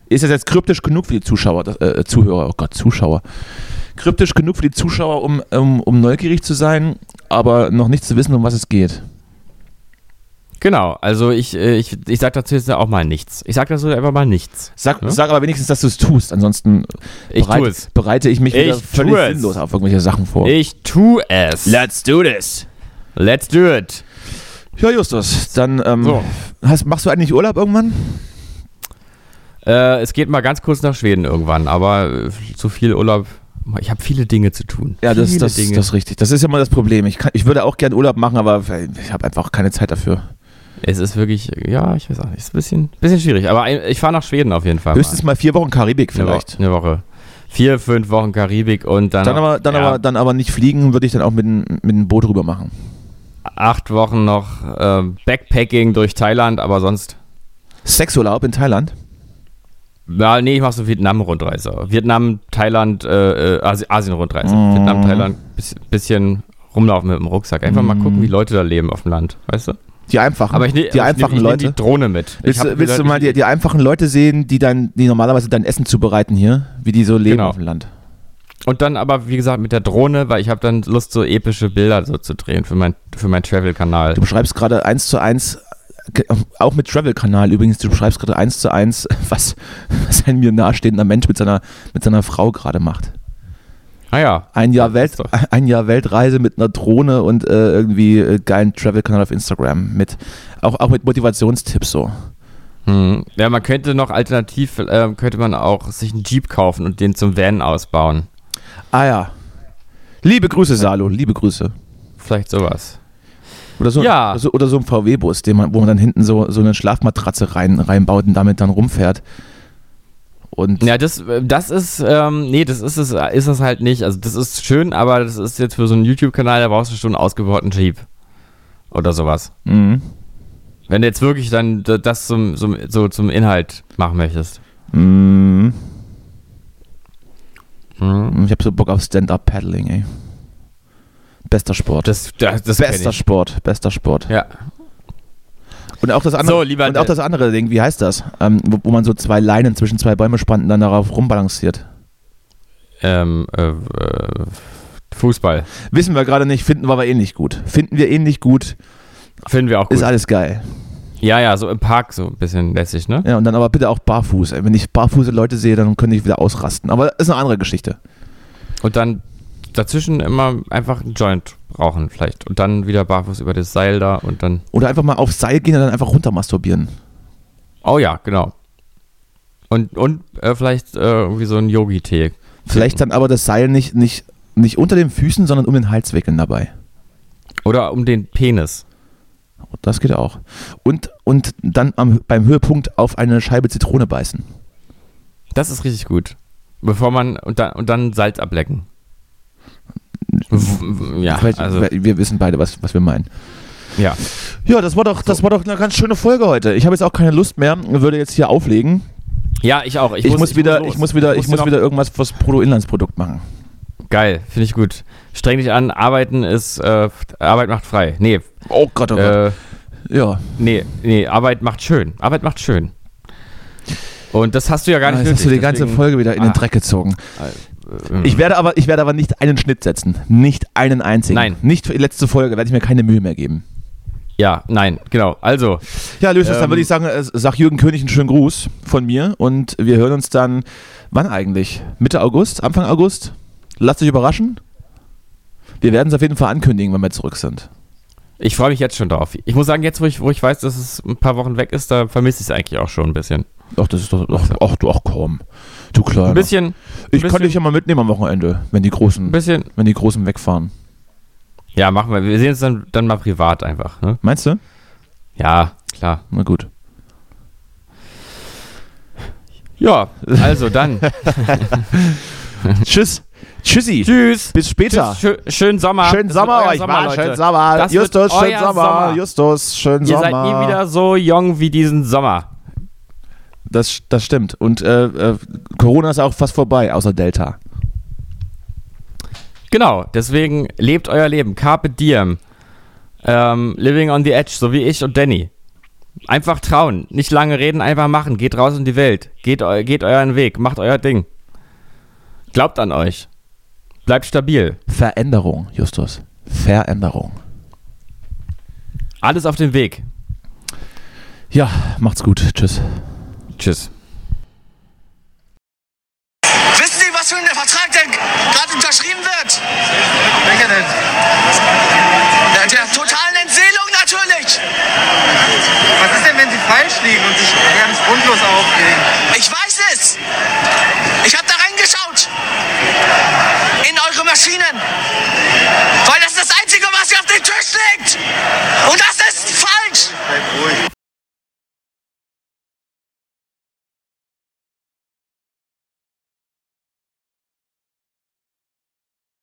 Ist das jetzt kryptisch genug für die Zuschauer, das, äh, Zuhörer, oh Gott, Zuschauer. Kryptisch genug für die Zuschauer, um, um, um neugierig zu sein, aber noch nicht zu wissen, um was es geht. Genau, also ich, äh, ich, ich sag dazu jetzt auch mal nichts. Ich sag dazu einfach mal nichts. Sag, Ja? sag aber wenigstens, dass du es tust. Ansonsten Ich bereit- bereite ich mich wieder Ich völlig es. sinnlos auf irgendwelche Sachen vor. Ich tu es. Let's do this. Let's do it. Ja, Justus, dann ähm, So. hast, machst du eigentlich Urlaub irgendwann? Äh, es geht mal ganz kurz nach Schweden irgendwann, aber äh, zu viel Urlaub. Ich habe viele Dinge zu tun. Ja, das, das, das ist richtig. Das ist ja mal das Problem. Ich, kann, ich würde auch gerne Urlaub machen, aber ich habe einfach keine Zeit dafür. es ist wirklich, ja, ich weiß auch nicht, es ist ein bisschen, bisschen schwierig. Aber ich fahre nach Schweden auf jeden Fall. Höchstens mal vier Wochen Karibik vielleicht. eine Woche. Vier, fünf Wochen Karibik und dann, Dann aber, dann, ja, aber, dann aber nicht fliegen, würde ich dann auch mit, dem- mit dem Boot rüber machen. acht Wochen noch ähm, Backpacking durch Thailand, aber sonst. Sexurlaub in Thailand? Ja, nee, ich mache so Vietnam-Rundreise. Vietnam, Thailand, äh, äh, Asi- Asien-Rundreise. Mhm. Vietnam, Thailand, bisschen, rumlaufen mit dem Rucksack. Einfach mal Mhm. gucken, wie Leute da leben auf dem Land, weißt du? Die einfachen, Aber ich, ne, die ich einfachen ich nehm Leute. die Drohne mit. Ich Willst, du, willst du gesagt, mal die, ich- die einfachen Leute sehen, die dann, die normalerweise dein Essen zubereiten hier, wie die so leben Genau. auf dem Land? Und dann aber, wie gesagt, mit der Drohne, weil ich habe dann Lust, so epische Bilder so zu drehen für mein, für mein Travel-Kanal. Du beschreibst gerade eins zu eins, auch mit Travel-Kanal übrigens, du beschreibst gerade eins zu eins, was, was ein mir nahestehender Mensch mit seiner, mit seiner Frau gerade macht. Ah ja. Ein Jahr, Welt, ein Jahr Weltreise mit einer Drohne und äh, irgendwie äh, geilen Travel-Kanal auf Instagram. Mit, auch, auch mit Motivationstipps so. Hm. Ja, man könnte noch alternativ, äh, könnte man auch sich einen Jeep kaufen und den zum Van ausbauen. Ah ja. Liebe Grüße, Salo, liebe Grüße. Vielleicht sowas. Oder so, Ja. so, oder so ein VW-Bus, man, wo man dann hinten so, so eine Schlafmatratze rein, reinbaut und damit dann rumfährt. Und Ja, das, äh, das ist, ähm, nee, das ist es, ist es halt nicht. Also das ist schön, aber das ist jetzt für so einen YouTube-Kanal, da brauchst du schon einen ausgebauten Jeep. Oder sowas. Mhm. Wenn du jetzt wirklich dann das zum, zum, so zum Inhalt machen möchtest. Mhm. Hm. Ich habe so Bock auf Stand-Up-Paddling, ey. Bester Sport. Das, das, das bester. Sport, bester Sport. Ja. Und auch das andere, So, lieber und auch das andere Ding, wie heißt das? Ähm, wo, wo man so zwei Leinen zwischen zwei Bäume spannt und dann darauf rumbalanciert. Ähm, äh, äh, Fußball. Wissen wir gerade nicht, finden wir aber ähnlich gut. Finden wir ähnlich gut, Finden wir auch gut. ist alles geil. Ja, ja, so im Park so ein bisschen lässig, ne? Ja, und dann aber bitte auch barfuß. Wenn ich barfuße Leute sehe, dann könnte ich wieder ausrasten. Aber ist eine andere Geschichte. Und dann dazwischen immer einfach einen Joint rauchen vielleicht. Und dann wieder barfuß über das Seil da und dann. Oder einfach mal aufs Seil gehen und dann einfach runter masturbieren. Oh ja, genau. Und, und äh, vielleicht äh, irgendwie so ein Yogi-Tee. Vielleicht dann aber das Seil nicht, nicht, nicht unter den Füßen, sondern um den Hals wickeln dabei. Oder um den Penis. Das geht auch. Und, und dann am, beim Höhepunkt auf eine Scheibe Zitrone beißen. Das ist richtig gut. Bevor man. Und dann, und dann Salz ablecken. Ja, also. wir wissen beide, was, was wir meinen. Ja. Ja, das war doch, das war doch eine ganz schöne Folge heute. Ich habe jetzt auch keine Lust mehr, würde jetzt hier auflegen. Ja, ich auch. Ich, muss, wieder, los. ich muss wieder, ich muss noch- wieder irgendwas fürs Bruttoinlandsprodukt machen. Geil, finde ich gut. Streng dich an, arbeiten ist. Äh, Arbeit macht frei. Nee, Oh Gott, oh Gott. äh, ja. nee, nee, Arbeit macht schön. Arbeit macht schön. Und das hast du ja gar nicht Jetzt hast du die ganze Folge wieder in den Ah. Dreck gezogen. Ähm, Ich werde aber, ich werde aber nicht einen Schnitt setzen. Nicht einen einzigen. Nein. Nicht für die letzte Folge werde ich mir keine Mühe mehr geben. ja, nein, genau. Also, Ja, dann Ähm, würde ich sagen, äh, sag Jürgen König einen schönen Gruß von mir und wir hören uns dann, wann eigentlich? Mitte August? Anfang August? Lasst euch überraschen. Wir werden es auf jeden Fall ankündigen, wenn wir zurück sind. ich freue mich jetzt schon drauf. Ich muss sagen, jetzt, wo ich, wo ich weiß, dass es ein paar Wochen weg ist, da vermisse ich es eigentlich auch schon ein bisschen. Ach, das ist doch, ach, ach, du, ach komm. Du Kleiner. Ein bisschen, ich ein kann dich ja mal mitnehmen am Wochenende, wenn die ein Großen, bisschen. wenn die Großen wegfahren. Ja, machen wir. Wir sehen uns dann, dann mal privat einfach. Ne? Meinst du? Ja, klar. Na gut. Ja, also dann. Tschüss. Tschüssi. Tschüss. Bis später. Tschüss, schö schönen Sommer. Schönen Sommer euch, Mann. Leute. Schönen Sommer. Das Justus, schönen Sommer. Sommer. Justus, schönen Ihr Sommer. seid nie wieder so jung wie diesen Sommer. Das, das stimmt. Und äh, äh, Corona ist auch fast vorbei, außer Delta. Genau, deswegen lebt euer Leben. Carpe diem. Ähm, living on the edge, so wie ich und Danny. Einfach trauen, nicht lange reden, einfach machen. Geht raus in die Welt. Geht, eu geht euren Weg, macht euer Ding. Glaubt an euch. Bleibt stabil. Veränderung, Justus. Veränderung. Alles auf dem Weg. Ja, macht's gut. Tschüss. Tschüss. Wissen Sie, was für ein Vertrag der gerade unterschrieben wird? Welcher denn? Der, der totalen Entseelung natürlich. Was ist denn, wenn Sie falsch liegen und sich ganz grundlos aufregen? Ich weiß es. Ich habe da reingeschaut. In eure Maschinen. Weil das ist das Einzige, was hier auf dem Tisch liegt. Und das